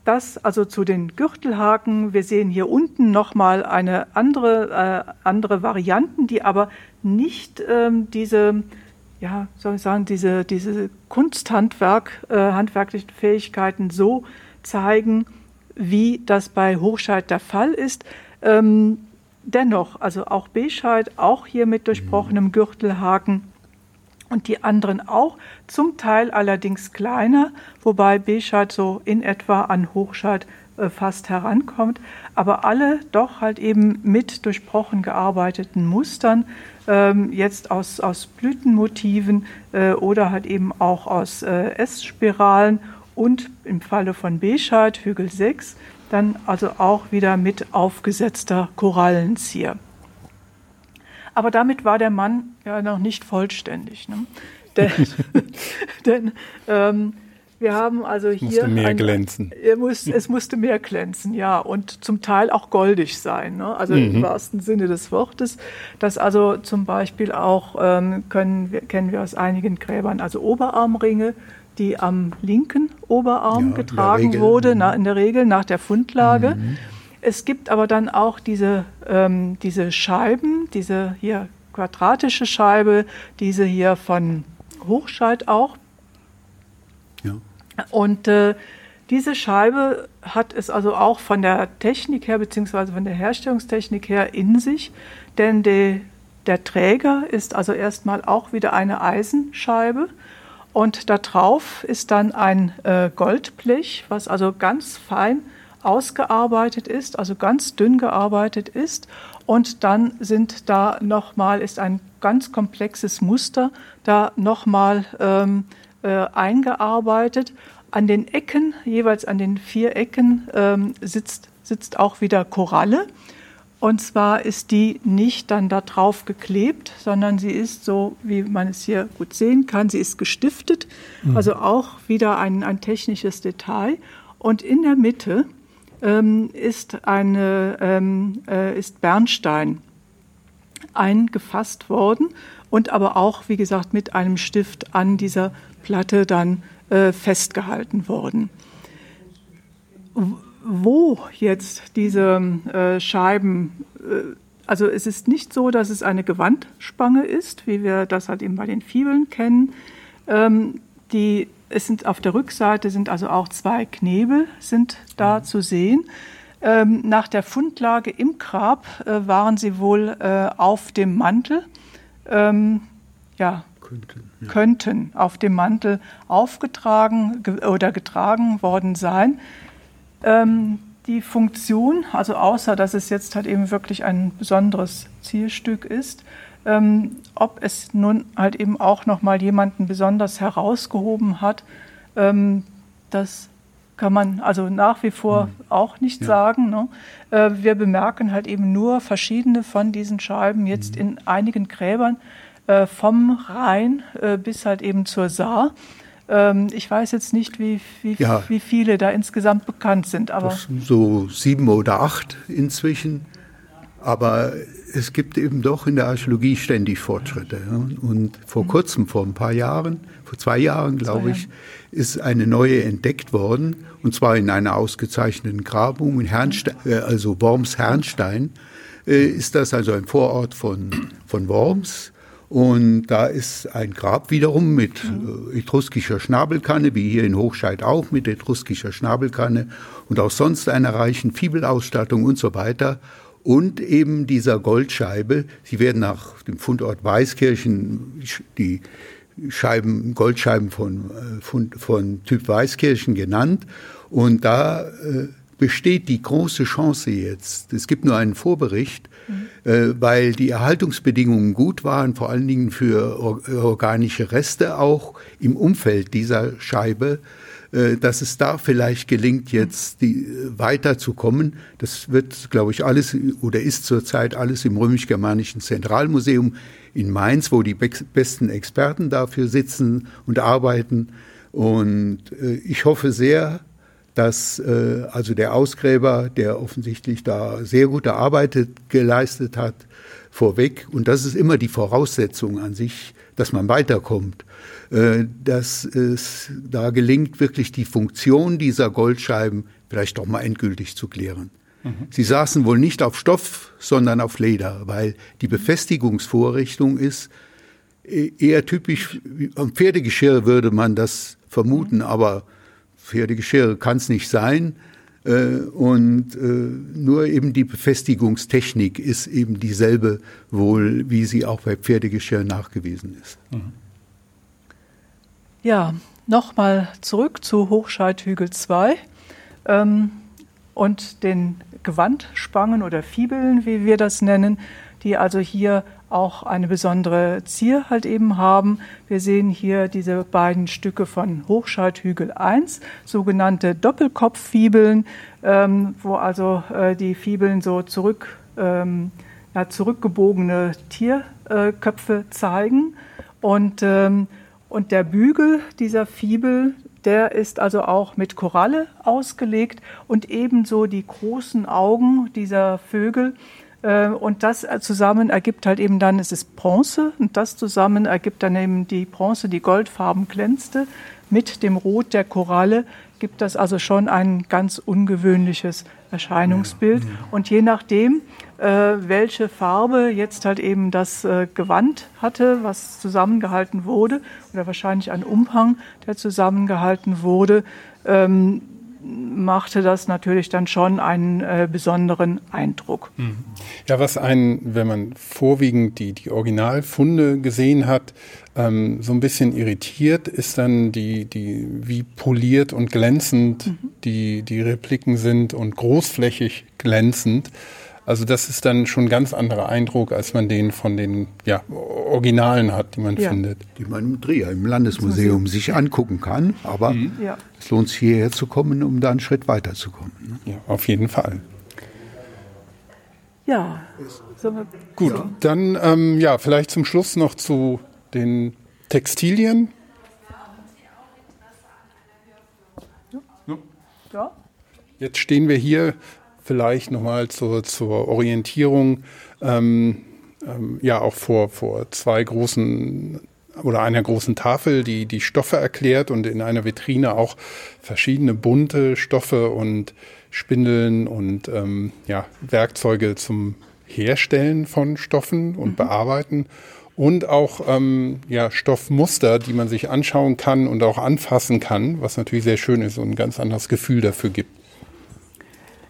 das also zu den Gürtelhaken. Wir sehen hier unten nochmal eine andere, äh, andere Varianten, die aber nicht ähm, diese ja, soll ich sagen, diese, diese Kunsthandwerk, äh, handwerklichen Fähigkeiten so zeigen, wie das bei Hochscheid der Fall ist. Ähm, dennoch, also auch Bescheid, auch hier mit durchbrochenem mhm. Gürtelhaken und die anderen auch, zum Teil allerdings kleiner, wobei Bescheid so in etwa an Hochscheid äh, fast herankommt, aber alle doch halt eben mit durchbrochen gearbeiteten Mustern, ähm, jetzt aus, aus Blütenmotiven äh, oder halt eben auch aus äh, S-Spiralen und im Falle von Bescheid, Hügel 6, dann also auch wieder mit aufgesetzter Korallenzier. Aber damit war der Mann ja noch nicht vollständig. Ne? [LAUGHS] denn, denn ähm, wir haben also hier. Musste mehr ein, glänzen. Muss, es musste mehr glänzen, ja. Und zum Teil auch goldig sein. Ne? Also mhm. im wahrsten Sinne des Wortes. Das also zum Beispiel auch, ähm, können, kennen wir aus einigen Gräbern, also Oberarmringe, die am linken Oberarm ja, getragen wurde, na, in der Regel nach der Fundlage. Mhm. Es gibt aber dann auch diese, ähm, diese Scheiben, diese hier quadratische Scheibe, diese hier von Hochscheid auch. Ja. Und äh, diese Scheibe hat es also auch von der Technik her, beziehungsweise von der Herstellungstechnik her in sich, denn die, der Träger ist also erstmal auch wieder eine Eisenscheibe und da drauf ist dann ein äh, Goldblech, was also ganz fein ausgearbeitet ist, also ganz dünn gearbeitet ist. Und dann sind da nochmal, ist ein ganz komplexes Muster da nochmal ähm, äh, eingearbeitet. An den Ecken, jeweils an den vier Ecken, ähm, sitzt, sitzt auch wieder Koralle. Und zwar ist die nicht dann da drauf geklebt, sondern sie ist so, wie man es hier gut sehen kann, sie ist gestiftet. Mhm. Also auch wieder ein, ein technisches Detail. Und in der Mitte ähm, ist, eine, ähm, äh, ist Bernstein eingefasst worden und aber auch, wie gesagt, mit einem Stift an dieser Platte dann äh, festgehalten worden. Wo jetzt diese äh, Scheiben, äh, also es ist nicht so, dass es eine Gewandspange ist, wie wir das halt eben bei den Fibeln kennen. Ähm, die, es sind auf der Rückseite sind also auch zwei Knebel sind da mhm. zu sehen. Ähm, nach der Fundlage im Grab äh, waren sie wohl äh, auf dem Mantel. Ähm, ja, könnten, ja. könnten auf dem Mantel aufgetragen ge oder getragen worden sein. Ähm, die Funktion, also außer dass es jetzt halt eben wirklich ein besonderes Zielstück ist, ähm, ob es nun halt eben auch noch mal jemanden besonders herausgehoben hat, ähm, das kann man also nach wie vor mhm. auch nicht ja. sagen. Ne? Äh, wir bemerken halt eben nur verschiedene von diesen Scheiben jetzt mhm. in einigen Gräbern äh, vom Rhein äh, bis halt eben zur Saar. Ähm, ich weiß jetzt nicht, wie, wie, ja. wie viele da insgesamt bekannt sind. Aber so sieben oder acht inzwischen. Aber es gibt eben doch in der Archäologie ständig Fortschritte. Und vor mhm. kurzem, vor ein paar Jahren, vor zwei Jahren, glaube ich, ist eine neue entdeckt worden. Und zwar in einer ausgezeichneten Grabung in Herrnstein, äh, also Worms Herrnstein. Äh, ist das also ein Vorort von, von Worms. Und da ist ein Grab wiederum mit äh, etruskischer Schnabelkanne, wie hier in Hochscheid auch mit etruskischer Schnabelkanne und auch sonst einer reichen Fibelausstattung und so weiter. Und eben dieser Goldscheibe, sie werden nach dem Fundort Weißkirchen, die Scheiben, Goldscheiben von, äh, von, von Typ Weißkirchen genannt. Und da äh, besteht die große Chance jetzt. Es gibt nur einen Vorbericht, mhm. weil die Erhaltungsbedingungen gut waren, vor allen Dingen für or organische Reste auch im Umfeld dieser Scheibe, äh, dass es da vielleicht gelingt, jetzt die, äh, weiterzukommen. Das wird, glaube ich, alles oder ist zurzeit alles im römisch-germanischen Zentralmuseum in Mainz, wo die besten Experten dafür sitzen und arbeiten. Und äh, ich hoffe sehr, dass äh, also der Ausgräber, der offensichtlich da sehr gute Arbeit geleistet hat, vorweg, und das ist immer die Voraussetzung an sich, dass man weiterkommt, äh, dass es da gelingt, wirklich die Funktion dieser Goldscheiben vielleicht doch mal endgültig zu klären. Mhm. Sie saßen wohl nicht auf Stoff, sondern auf Leder, weil die Befestigungsvorrichtung ist e-, eher typisch, am Pferdegeschirr würde man das vermuten, aber Pferdegeschirr kann es nicht sein. Äh, und äh, nur eben die Befestigungstechnik ist eben dieselbe wohl, wie sie auch bei Pferdegeschirr nachgewiesen ist. Mhm. Ja, nochmal zurück zu Hochscheidhügel 2 ähm, und den Gewandspangen oder Fibeln, wie wir das nennen, die also hier auch eine besondere Zier halt eben haben. Wir sehen hier diese beiden Stücke von Hochschalthügel 1, sogenannte Doppelkopffibeln, ähm, wo also äh, die Fibeln so zurück, ähm, ja, zurückgebogene Tierköpfe äh, zeigen. Und, ähm, und der Bügel dieser Fibel, der ist also auch mit Koralle ausgelegt und ebenso die großen Augen dieser Vögel und das zusammen ergibt halt eben dann, es ist Bronze und das zusammen ergibt dann eben die Bronze, die goldfarben glänzte, mit dem Rot der Koralle gibt das also schon ein ganz ungewöhnliches Erscheinungsbild. Mhm. Und je nachdem, äh, welche Farbe jetzt halt eben das äh, Gewand hatte, was zusammengehalten wurde, oder wahrscheinlich ein Umhang, der zusammengehalten wurde, ähm, machte das natürlich dann schon einen äh, besonderen Eindruck. Mhm. Ja, was einen, wenn man vorwiegend die, die Originalfunde gesehen hat, ähm, so ein bisschen irritiert, ist dann die, die, wie poliert und glänzend mhm. die, die Repliken sind und großflächig glänzend. Also das ist dann schon ein ganz anderer Eindruck, als man den von den ja, Originalen hat, die man ja. findet. Die man im Trier, im Landesmuseum sich angucken kann. Aber mhm. ja. es lohnt sich hierher zu kommen, um da einen Schritt weiterzukommen. Ne? Ja, auf jeden Fall. Ja. Gut, ja. dann ähm, ja, vielleicht zum Schluss noch zu den Textilien. Ja. Jetzt stehen wir hier vielleicht nochmal zur, zur Orientierung, ähm, ähm, ja auch vor, vor zwei großen oder einer großen Tafel, die die Stoffe erklärt und in einer Vitrine auch verschiedene bunte Stoffe und Spindeln und ähm, ja, Werkzeuge zum Herstellen von Stoffen und mhm. Bearbeiten und auch ähm, ja, Stoffmuster, die man sich anschauen kann und auch anfassen kann, was natürlich sehr schön ist und ein ganz anderes Gefühl dafür gibt.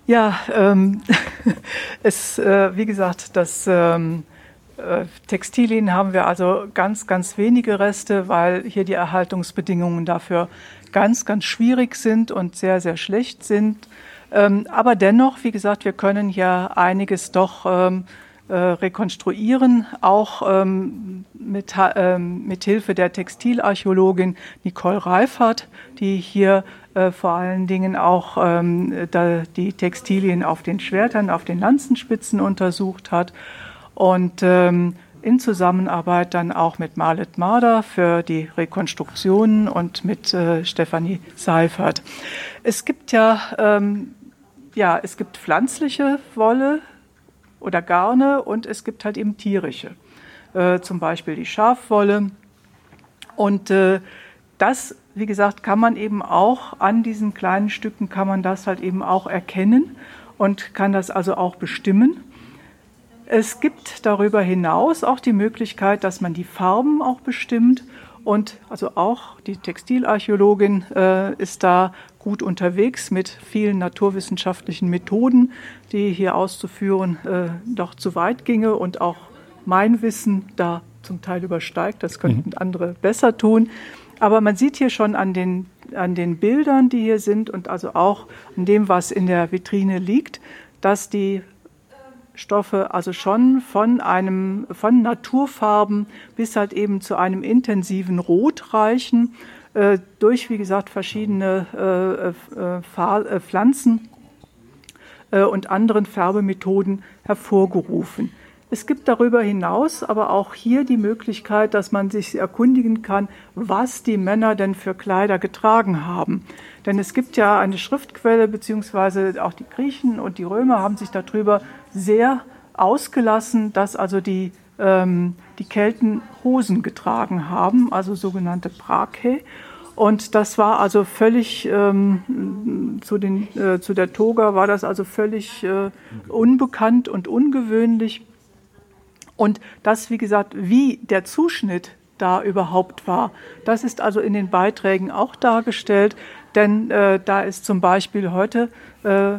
Ja, ähm, [LAUGHS] es, äh, wie gesagt, das ähm, äh, Textilien haben wir also ganz, ganz wenige Reste, weil hier die Erhaltungsbedingungen dafür ganz, ganz schwierig sind und sehr, sehr schlecht sind. Ähm, aber dennoch, wie gesagt, wir können hier einiges doch ähm, äh, rekonstruieren, auch ähm, mit, ähm, mit Hilfe der Textilarchäologin Nicole Reifert, die hier äh, vor allen Dingen auch ähm, die Textilien auf den Schwertern, auf den Lanzenspitzen untersucht hat und ähm, in Zusammenarbeit dann auch mit Marlet Marder für die Rekonstruktionen und mit äh, Stefanie Seifert. Es gibt ja, ähm, ja, es gibt pflanzliche Wolle oder Garne und es gibt halt eben tierische, äh, zum Beispiel die Schafwolle. Und äh, das wie gesagt, kann man eben auch an diesen kleinen Stücken kann man das halt eben auch erkennen und kann das also auch bestimmen. Es gibt darüber hinaus auch die Möglichkeit, dass man die Farben auch bestimmt und also auch die Textilarchäologin äh, ist da gut unterwegs mit vielen naturwissenschaftlichen Methoden, die hier auszuführen äh, doch zu weit ginge und auch mein Wissen da zum Teil übersteigt. Das könnten mhm. andere besser tun. Aber man sieht hier schon an den, an den Bildern, die hier sind und also auch an dem, was in der Vitrine liegt, dass die Stoffe also schon von einem, von Naturfarben bis halt eben zu einem intensiven Rot reichen, äh, durch, wie gesagt, verschiedene äh, äh, äh Pflanzen äh, und anderen Färbemethoden hervorgerufen. Es gibt darüber hinaus aber auch hier die Möglichkeit, dass man sich erkundigen kann, was die Männer denn für Kleider getragen haben. Denn es gibt ja eine Schriftquelle, beziehungsweise auch die Griechen und die Römer haben sich darüber sehr ausgelassen, dass also die, ähm, die Kelten Hosen getragen haben, also sogenannte Brake. Und das war also völlig, ähm, zu, den, äh, zu der Toga war das also völlig äh, unbekannt und ungewöhnlich. Und das, wie gesagt, wie der Zuschnitt da überhaupt war, das ist also in den Beiträgen auch dargestellt. Denn äh, da ist zum Beispiel heute äh,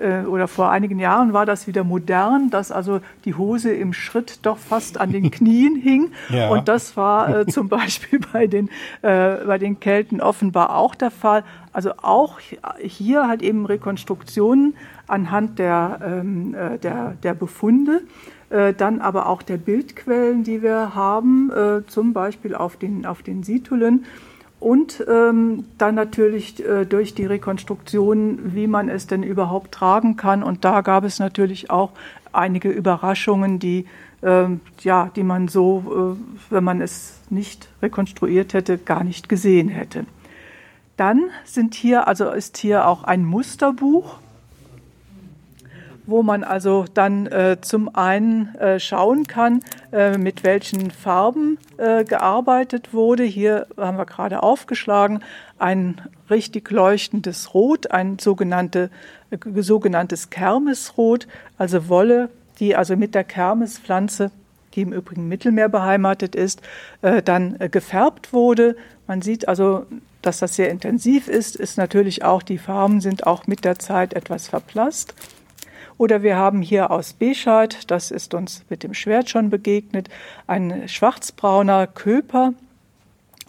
äh, oder vor einigen Jahren war das wieder modern, dass also die Hose im Schritt doch fast an den [LAUGHS] Knien hing. Ja. Und das war äh, [LAUGHS] zum Beispiel bei den, äh, bei den Kelten offenbar auch der Fall. Also auch hier halt eben Rekonstruktionen anhand der, ähm, äh, der, der Befunde. Äh, dann aber auch der Bildquellen, die wir haben, äh, zum Beispiel auf den, auf den Situlen. Und ähm, dann natürlich äh, durch die Rekonstruktion, wie man es denn überhaupt tragen kann. Und da gab es natürlich auch einige Überraschungen, die, äh, ja, die man so, äh, wenn man es nicht rekonstruiert hätte, gar nicht gesehen hätte. Dann sind hier, also ist hier auch ein Musterbuch wo man also dann äh, zum einen äh, schauen kann, äh, mit welchen Farben äh, gearbeitet wurde. Hier haben wir gerade aufgeschlagen ein richtig leuchtendes Rot, ein sogenannte, äh, sogenanntes Kermesrot, also Wolle, die also mit der Kermespflanze die im Übrigen Mittelmeer beheimatet ist, äh, dann gefärbt wurde. Man sieht also, dass das sehr intensiv ist, ist natürlich auch, die Farben sind auch mit der Zeit etwas verblasst. Oder wir haben hier aus Bescheid, das ist uns mit dem Schwert schon begegnet, ein schwarzbrauner Köper,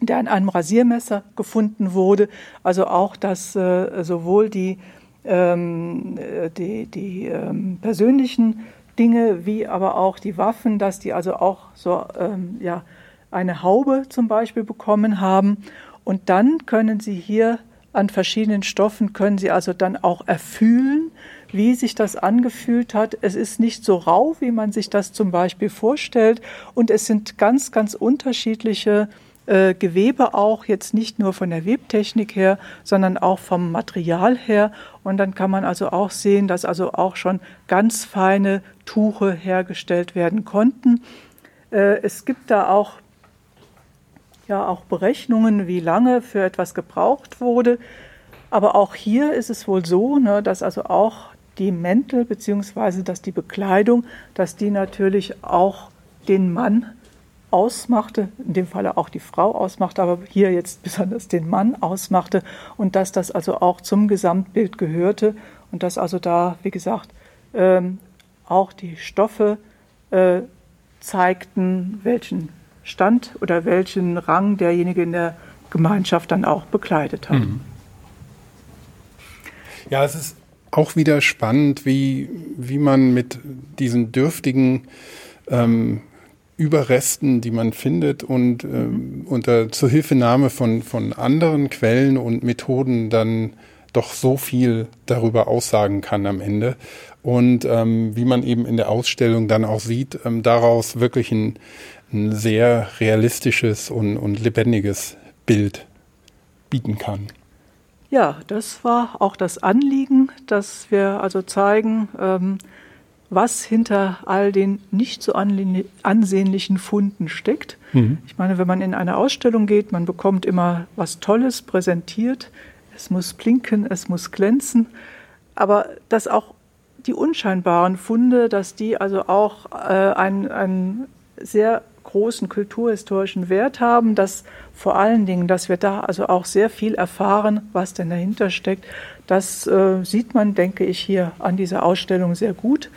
der an einem Rasiermesser gefunden wurde. Also auch, dass äh, sowohl die, ähm, die, die ähm, persönlichen Dinge wie aber auch die Waffen, dass die also auch so ähm, ja, eine Haube zum Beispiel bekommen haben. Und dann können Sie hier an verschiedenen Stoffen, können Sie also dann auch erfühlen, wie sich das angefühlt hat. Es ist nicht so rau, wie man sich das zum Beispiel vorstellt. Und es sind ganz, ganz unterschiedliche äh, Gewebe auch, jetzt nicht nur von der Webtechnik her, sondern auch vom Material her. Und dann kann man also auch sehen, dass also auch schon ganz feine Tuche hergestellt werden konnten. Äh, es gibt da auch ja auch Berechnungen, wie lange für etwas gebraucht wurde. Aber auch hier ist es wohl so, ne, dass also auch die Mäntel beziehungsweise dass die Bekleidung, dass die natürlich auch den Mann ausmachte, in dem Falle auch die Frau ausmachte, aber hier jetzt besonders den Mann ausmachte und dass das also auch zum Gesamtbild gehörte und dass also da, wie gesagt, ähm, auch die Stoffe äh, zeigten, welchen Stand oder welchen Rang derjenige in der Gemeinschaft dann auch bekleidet hat. Mhm. Ja, es ist auch wieder spannend, wie, wie man mit diesen dürftigen ähm, Überresten, die man findet und ähm, unter Zuhilfenahme von, von anderen Quellen und Methoden dann doch so viel darüber aussagen kann am Ende. Und ähm, wie man eben in der Ausstellung dann auch sieht, ähm, daraus wirklich ein, ein sehr realistisches und, und lebendiges Bild bieten kann. Ja, das war auch das Anliegen, dass wir also zeigen, ähm, was hinter all den nicht so ansehnlichen Funden steckt. Mhm. Ich meine, wenn man in eine Ausstellung geht, man bekommt immer was Tolles präsentiert. Es muss blinken, es muss glänzen. Aber dass auch die unscheinbaren Funde, dass die also auch äh, einen, einen sehr großen kulturhistorischen Wert haben, dass vor allen Dingen, dass wir da also auch sehr viel erfahren, was denn dahinter steckt. Das äh, sieht man, denke ich, hier an dieser Ausstellung sehr gut.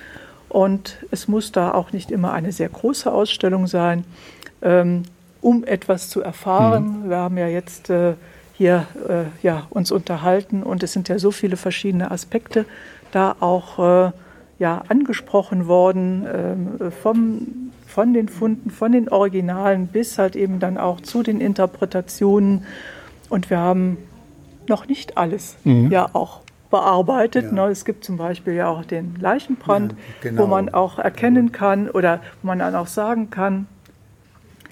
Und es muss da auch nicht immer eine sehr große Ausstellung sein, ähm, um etwas zu erfahren. Mhm. Wir haben ja jetzt äh, hier äh, ja, uns unterhalten und es sind ja so viele verschiedene Aspekte da auch äh, ja, angesprochen worden ähm, vom von den Funden, von den Originalen bis halt eben dann auch zu den Interpretationen. Und wir haben noch nicht alles mhm. ja auch bearbeitet. Ja. Ne? Es gibt zum Beispiel ja auch den Leichenbrand, ja, genau. wo man auch erkennen kann oder wo man dann auch sagen kann.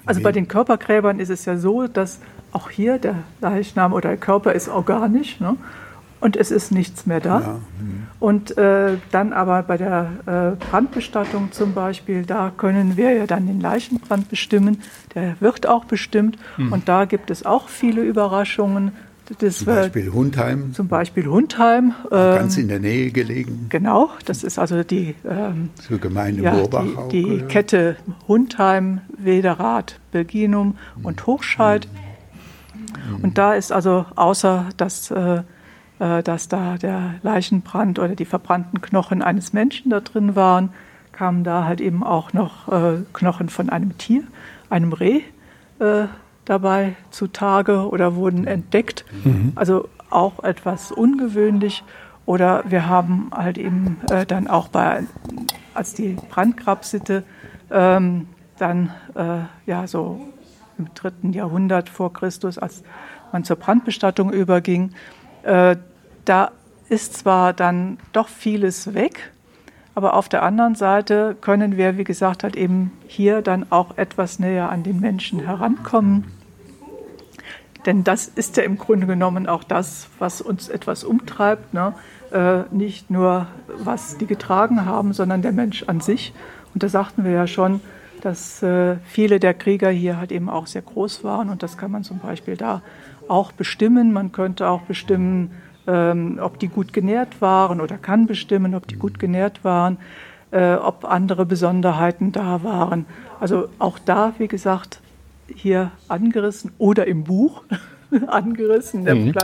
Also bei den Körpergräbern ist es ja so, dass auch hier der Leichnam oder der Körper ist organisch. Ne? Und es ist nichts mehr da. Ja. Mhm. Und äh, dann aber bei der äh, Brandbestattung zum Beispiel, da können wir ja dann den Leichenbrand bestimmen. Der wird auch bestimmt mhm. und da gibt es auch viele Überraschungen. Das zum Beispiel Hundheim. Zum Beispiel Hundheim. Ähm, ganz in der Nähe gelegen. Genau, das ist also die, ähm, Zur Gemeinde ja, die, auch, die Kette Hundheim, Wederath, Belginum und Hochscheid. Mhm. Und da ist also außer das äh, äh, dass da der Leichenbrand oder die verbrannten Knochen eines Menschen da drin waren, kamen da halt eben auch noch äh, Knochen von einem Tier, einem Reh äh, dabei zutage oder wurden entdeckt. Mhm. Also auch etwas ungewöhnlich. Oder wir haben halt eben äh, dann auch bei, als die Brandgrabsitte ähm, dann äh, ja so im dritten Jahrhundert vor Christus, als man zur Brandbestattung überging, äh, da ist zwar dann doch vieles weg, aber auf der anderen Seite können wir, wie gesagt, halt eben hier dann auch etwas näher an den Menschen herankommen. denn das ist ja im Grunde genommen auch das, was uns etwas umtreibt. Ne? Äh, nicht nur, was die getragen haben, sondern der Mensch an sich. Und da sagten wir ja schon, dass äh, viele der Krieger hier halt eben auch sehr groß waren. Und das kann man zum Beispiel da auch bestimmen. Man könnte auch bestimmen, ähm, ob die gut genährt waren oder kann bestimmen, ob die gut genährt waren, äh, ob andere Besonderheiten da waren. Also auch da, wie gesagt, hier angerissen oder im Buch [LAUGHS] angerissen, der mhm.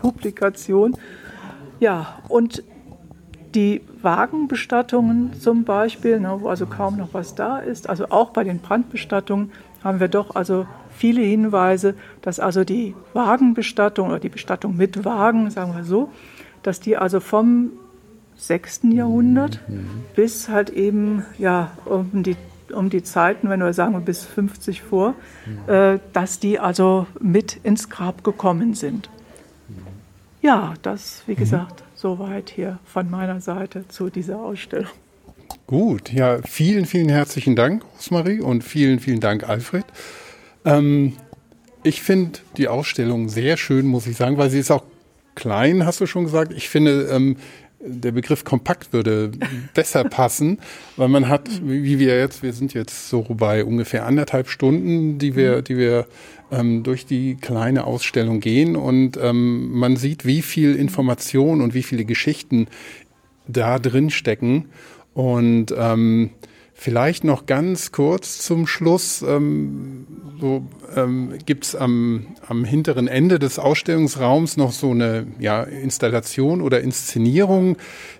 Publikation. Ja, und die Wagenbestattungen zum Beispiel, ne, wo also kaum noch was da ist, also auch bei den Brandbestattungen haben wir doch also viele Hinweise, dass also die Wagenbestattung oder die Bestattung mit Wagen, sagen wir so, dass die also vom 6. Jahrhundert mhm. bis halt eben ja um die um die Zeiten, wenn wir sagen bis 50 vor, mhm. äh, dass die also mit ins Grab gekommen sind. Mhm. Ja, das, wie mhm. gesagt, soweit hier von meiner Seite zu dieser Ausstellung. Gut, ja, vielen, vielen herzlichen Dank, Rosmarie, und vielen, vielen Dank, Alfred. Ähm, ich finde die Ausstellung sehr schön, muss ich sagen, weil sie ist auch klein, hast du schon gesagt. Ich finde, ähm, der Begriff kompakt würde [LAUGHS] besser passen, weil man hat, wie wir jetzt, wir sind jetzt so bei ungefähr anderthalb Stunden, die wir, mhm. die wir ähm, durch die kleine Ausstellung gehen und ähm, man sieht, wie viel Information und wie viele Geschichten da drin stecken und ähm, Vielleicht noch ganz kurz zum Schluss. Ähm, so, ähm, Gibt am, am hinteren Ende des Ausstellungsraums noch so eine ja, Installation oder Inszenierung,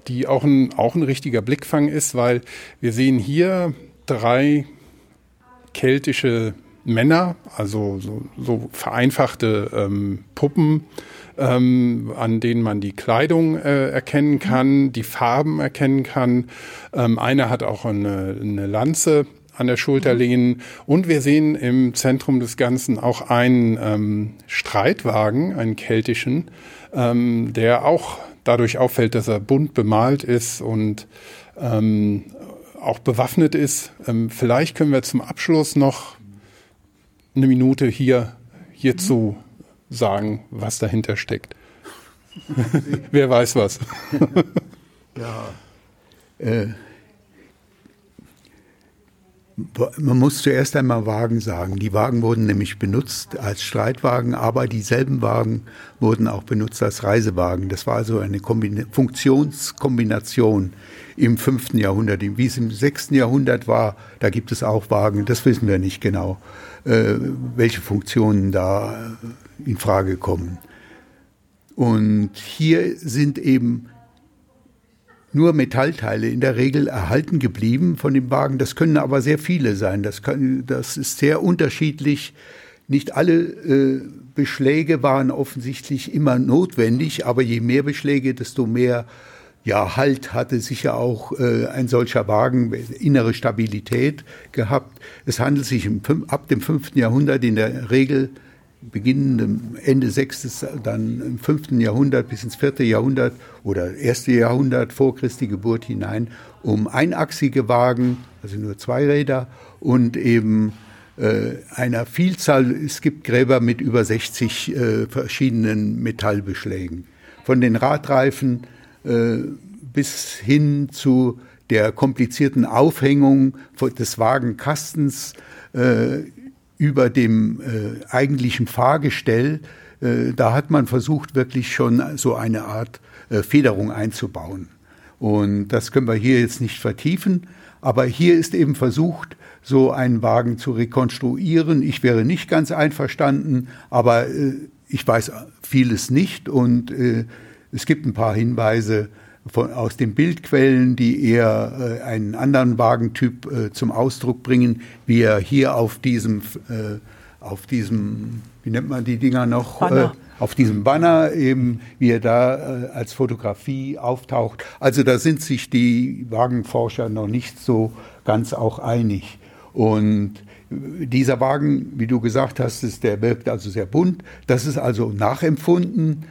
die auch ein, auch ein richtiger Blickfang ist, weil wir sehen hier drei keltische Männer, also so, so vereinfachte ähm, Puppen, ähm, an denen man die Kleidung äh, erkennen kann, die Farben erkennen kann. Ähm, einer hat auch eine, eine Lanze an der Schulter lehnen. Und wir sehen im Zentrum des Ganzen auch einen ähm, Streitwagen, einen keltischen, ähm, der auch dadurch auffällt, dass er bunt bemalt ist und ähm, auch bewaffnet ist. Ähm, vielleicht können wir zum Abschluss noch eine Minute hier hierzu sagen, was dahinter steckt. [LAUGHS] Wer weiß was. [LAUGHS] ja. Äh, man muss zuerst einmal Wagen sagen. Die Wagen wurden nämlich benutzt als Streitwagen, aber dieselben Wagen wurden auch benutzt als Reisewagen. Das war also eine Kombina Funktionskombination im fünften Jahrhundert. Wie es im sechsten Jahrhundert war, da gibt es auch Wagen, das wissen wir nicht genau, welche Funktionen da in Frage kommen. Und hier sind eben nur Metallteile in der Regel erhalten geblieben von dem Wagen. Das können aber sehr viele sein. Das, kann, das ist sehr unterschiedlich. Nicht alle äh, Beschläge waren offensichtlich immer notwendig, aber je mehr Beschläge, desto mehr ja, Halt hatte sicher auch äh, ein solcher Wagen, innere Stabilität gehabt. Es handelt sich im, ab dem 5. Jahrhundert in der Regel beginnend Ende 6., dann im 5. Jahrhundert bis ins 4. Jahrhundert oder 1. Jahrhundert vor Christi Geburt hinein um einachsige Wagen, also nur zwei Räder und eben äh, einer Vielzahl, es gibt Gräber mit über 60 äh, verschiedenen Metallbeschlägen. Von den Radreifen bis hin zu der komplizierten Aufhängung des Wagenkastens äh, über dem äh, eigentlichen Fahrgestell, äh, da hat man versucht, wirklich schon so eine Art äh, Federung einzubauen. Und das können wir hier jetzt nicht vertiefen, aber hier ist eben versucht, so einen Wagen zu rekonstruieren. Ich wäre nicht ganz einverstanden, aber äh, ich weiß vieles nicht und äh, es gibt ein paar Hinweise, von, aus den Bildquellen, die eher äh, einen anderen Wagentyp äh, zum Ausdruck bringen, wie er hier auf diesem, äh, auf diesem, wie nennt man die Dinger noch? Banner. Äh, auf diesem Banner eben, wie er da äh, als Fotografie auftaucht. Also da sind sich die Wagenforscher noch nicht so ganz auch einig. Und dieser Wagen, wie du gesagt hast, ist, der wirkt also sehr bunt. Das ist also nachempfunden.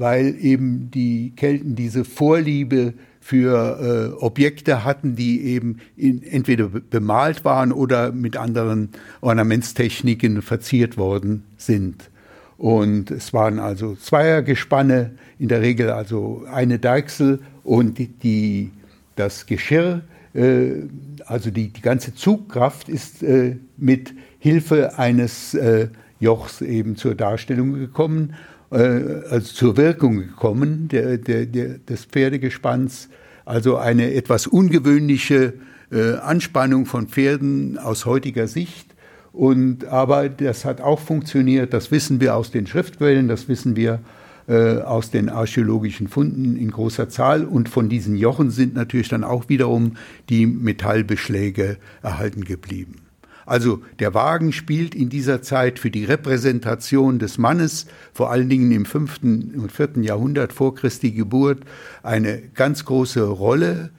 Weil eben die Kelten diese Vorliebe für äh, Objekte hatten, die eben in, entweder bemalt waren oder mit anderen Ornamentstechniken verziert worden sind. Und es waren also Zweiergespanne, in der Regel also eine Deichsel und die das Geschirr, äh, also die, die ganze Zugkraft ist äh, mit Hilfe eines äh, Jochs eben zur Darstellung gekommen äh, also zur Wirkung gekommen der, der, der, des Pferdegespanns. Also eine etwas ungewöhnliche äh, Anspannung von Pferden aus heutiger Sicht. Und, aber das hat auch funktioniert, das wissen wir aus den Schriftquellen, das wissen wir äh, aus den archäologischen Funden in großer Zahl. Und von diesen Jochen sind natürlich dann auch wiederum die Metallbeschläge erhalten geblieben. Also der Wagen spielt in dieser Zeit für die Repräsentation des Mannes, vor allen Dingen im fünften und vierten Jahrhundert vor Christi Geburt, eine ganz große Rolle.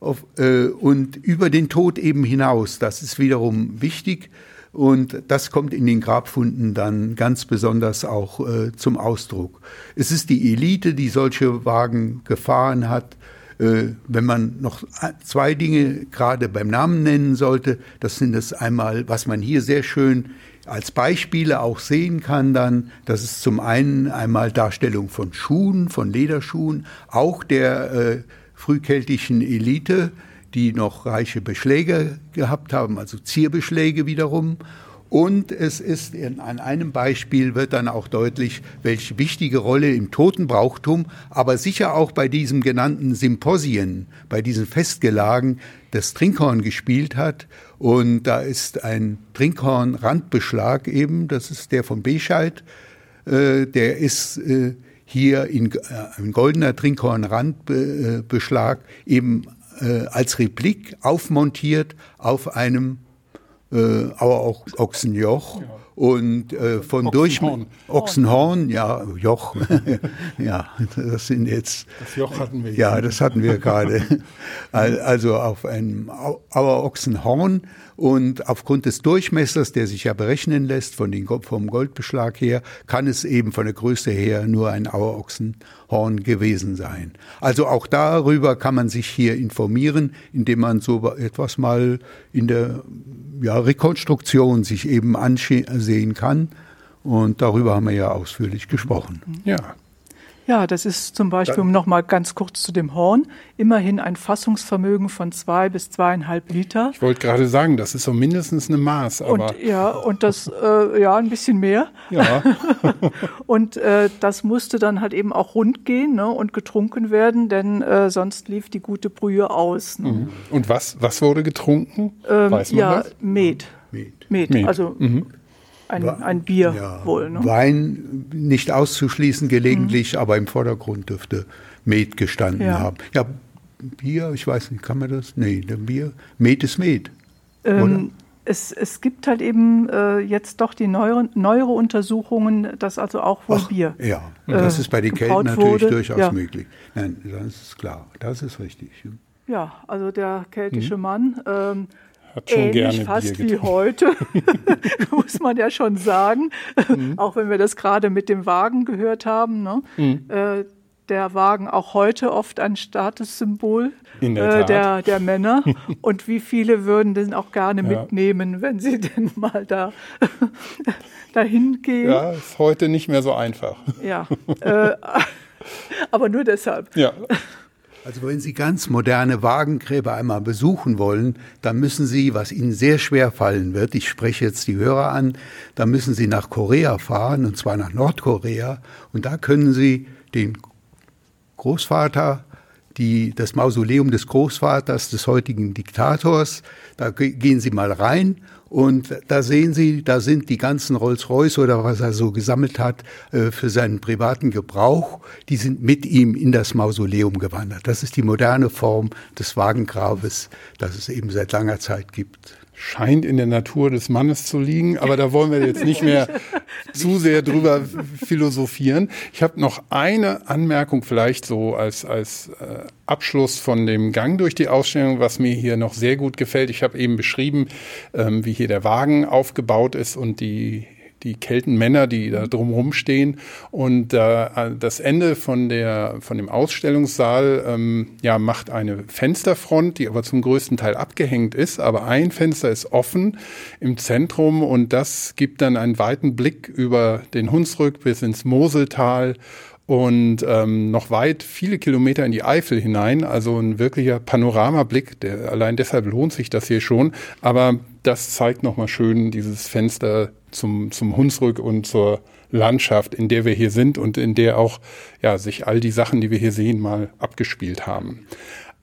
Auf, äh, und über den Tod eben hinaus, das ist wiederum wichtig. Und das kommt in den Grabfunden dann ganz besonders auch äh, zum Ausdruck. Es ist die Elite, die solche Wagen gefahren hat. Äh, wenn man noch zwei Dinge gerade beim Namen nennen sollte, das sind es einmal, was man hier sehr schön als Beispiele auch sehen kann dann, das ist zum einen einmal Darstellung von Schuhen, von Lederschuhen, auch der äh, frühkeltischen Elite, die noch reiche Beschläge gehabt haben, also Zierbeschläge wiederum. Und es ist in, an einem Beispiel wird dann auch deutlich, welche wichtige Rolle im Totenbrauchtum, aber sicher auch bei diesem genannten Symposien, bei diesen Festgelagen, das Trinkhorn gespielt hat. Und da ist ein Trinkhorn-Randbeschlag eben, das ist der von Bescheid. Äh, der ist äh, hier in äh, ein goldener Trinkhorn-Randbeschlag eben äh, als Replik aufmontiert auf einem äh, aber auch Ochsenjoch ja. und äh, von Ochsenhorn. Ochsenhorn, ja, Joch, [LAUGHS] ja, das sind jetzt. Das Joch hatten wir. Ja, das hatten wir gerade. [LAUGHS] also auf einem Auerochsenhorn und aufgrund des Durchmessers, der sich ja berechnen lässt von den, vom Goldbeschlag her, kann es eben von der Größe her nur ein Auerochsenhorn gewesen sein. Also auch darüber kann man sich hier informieren, indem man so etwas mal in der ja, Rekonstruktion sich eben ansehen kann. Und darüber haben wir ja ausführlich gesprochen. Ja. Ja, das ist zum Beispiel, um noch mal ganz kurz zu dem Horn, immerhin ein Fassungsvermögen von zwei bis zweieinhalb Liter. Ich wollte gerade sagen, das ist so mindestens eine Maß. Aber und, ja, und das, äh, ja, ein bisschen mehr. Ja. [LAUGHS] und äh, das musste dann halt eben auch rund gehen ne, und getrunken werden, denn äh, sonst lief die gute Brühe aus. Ne? Mhm. Und was, was wurde getrunken? Ähm, Weiß man ja? Met. Met. Met. Met. Also mhm ein, ein Bier ja, wohl. Ne? Wein nicht auszuschließen gelegentlich, mhm. aber im Vordergrund dürfte Met gestanden ja. haben. Ja, Bier, ich weiß nicht, kann man das? Nee, Bier, Met ist Met. Ähm, es, es gibt halt eben äh, jetzt doch die neuere, neuere Untersuchungen, dass also auch wohl Ach, Bier. Ja, und das äh, ist bei den Kelten natürlich wurde. durchaus ja. möglich. Nein, das ist klar, das ist richtig. Ja, also der keltische mhm. Mann. Ähm, hat schon ähnlich gerne fast Bier wie heute, [LAUGHS] [LAUGHS] muss man ja schon sagen. Mhm. Auch wenn wir das gerade mit dem Wagen gehört haben. Ne? Mhm. Äh, der Wagen auch heute oft ein Statussymbol der, äh, der, der, Männer. [LAUGHS] Und wie viele würden den auch gerne ja. mitnehmen, wenn sie denn mal da dahin gehen? Ja, ist heute nicht mehr so einfach. Ja, äh, aber nur deshalb. Ja. Also wenn Sie ganz moderne Wagengräber einmal besuchen wollen, dann müssen Sie, was Ihnen sehr schwer fallen wird, ich spreche jetzt die Hörer an, da müssen Sie nach Korea fahren, und zwar nach Nordkorea, und da können Sie den Großvater, die, das Mausoleum des Großvaters des heutigen Diktators, da gehen Sie mal rein und da sehen Sie, da sind die ganzen Rolls-Royce oder was er so gesammelt hat äh, für seinen privaten Gebrauch, die sind mit ihm in das Mausoleum gewandert. Das ist die moderne Form des Wagengrabes, das es eben seit langer Zeit gibt scheint in der Natur des Mannes zu liegen, aber da wollen wir jetzt nicht mehr [LAUGHS] zu sehr drüber philosophieren. Ich habe noch eine Anmerkung vielleicht so als, als äh, Abschluss von dem Gang durch die Ausstellung, was mir hier noch sehr gut gefällt. Ich habe eben beschrieben, ähm, wie hier der Wagen aufgebaut ist und die die Keltenmänner, die da drumherum stehen. Und äh, das Ende von, der, von dem Ausstellungssaal ähm, ja, macht eine Fensterfront, die aber zum größten Teil abgehängt ist. Aber ein Fenster ist offen im Zentrum und das gibt dann einen weiten Blick über den Hunsrück bis ins Moseltal und ähm, noch weit viele Kilometer in die Eifel hinein. Also ein wirklicher Panoramablick. Der, allein deshalb lohnt sich das hier schon. Aber das zeigt nochmal schön dieses Fenster zum, zum Hunsrück und zur Landschaft, in der wir hier sind und in der auch ja, sich all die Sachen, die wir hier sehen, mal abgespielt haben.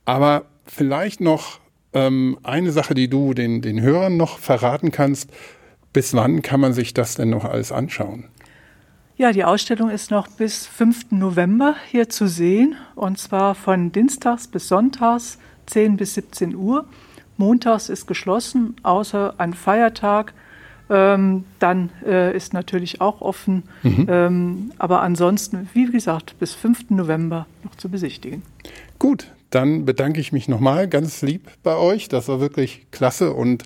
Aber vielleicht noch ähm, eine Sache, die du den, den Hörern noch verraten kannst. Bis wann kann man sich das denn noch alles anschauen? Ja, die Ausstellung ist noch bis 5. November hier zu sehen und zwar von Dienstags bis Sonntags 10 bis 17 Uhr. Montags ist geschlossen, außer an Feiertag. Ähm, dann äh, ist natürlich auch offen. Mhm. Ähm, aber ansonsten, wie gesagt, bis 5. November noch zu besichtigen. Gut, dann bedanke ich mich nochmal ganz lieb bei euch. Das war wirklich klasse und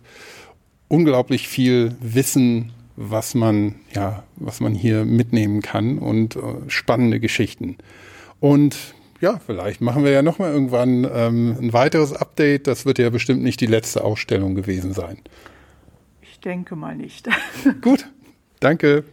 unglaublich viel Wissen was man, ja, was man hier mitnehmen kann und äh, spannende Geschichten. Und ja, vielleicht machen wir ja nochmal irgendwann ähm, ein weiteres Update. Das wird ja bestimmt nicht die letzte Ausstellung gewesen sein. Denke mal nicht. Gut, danke.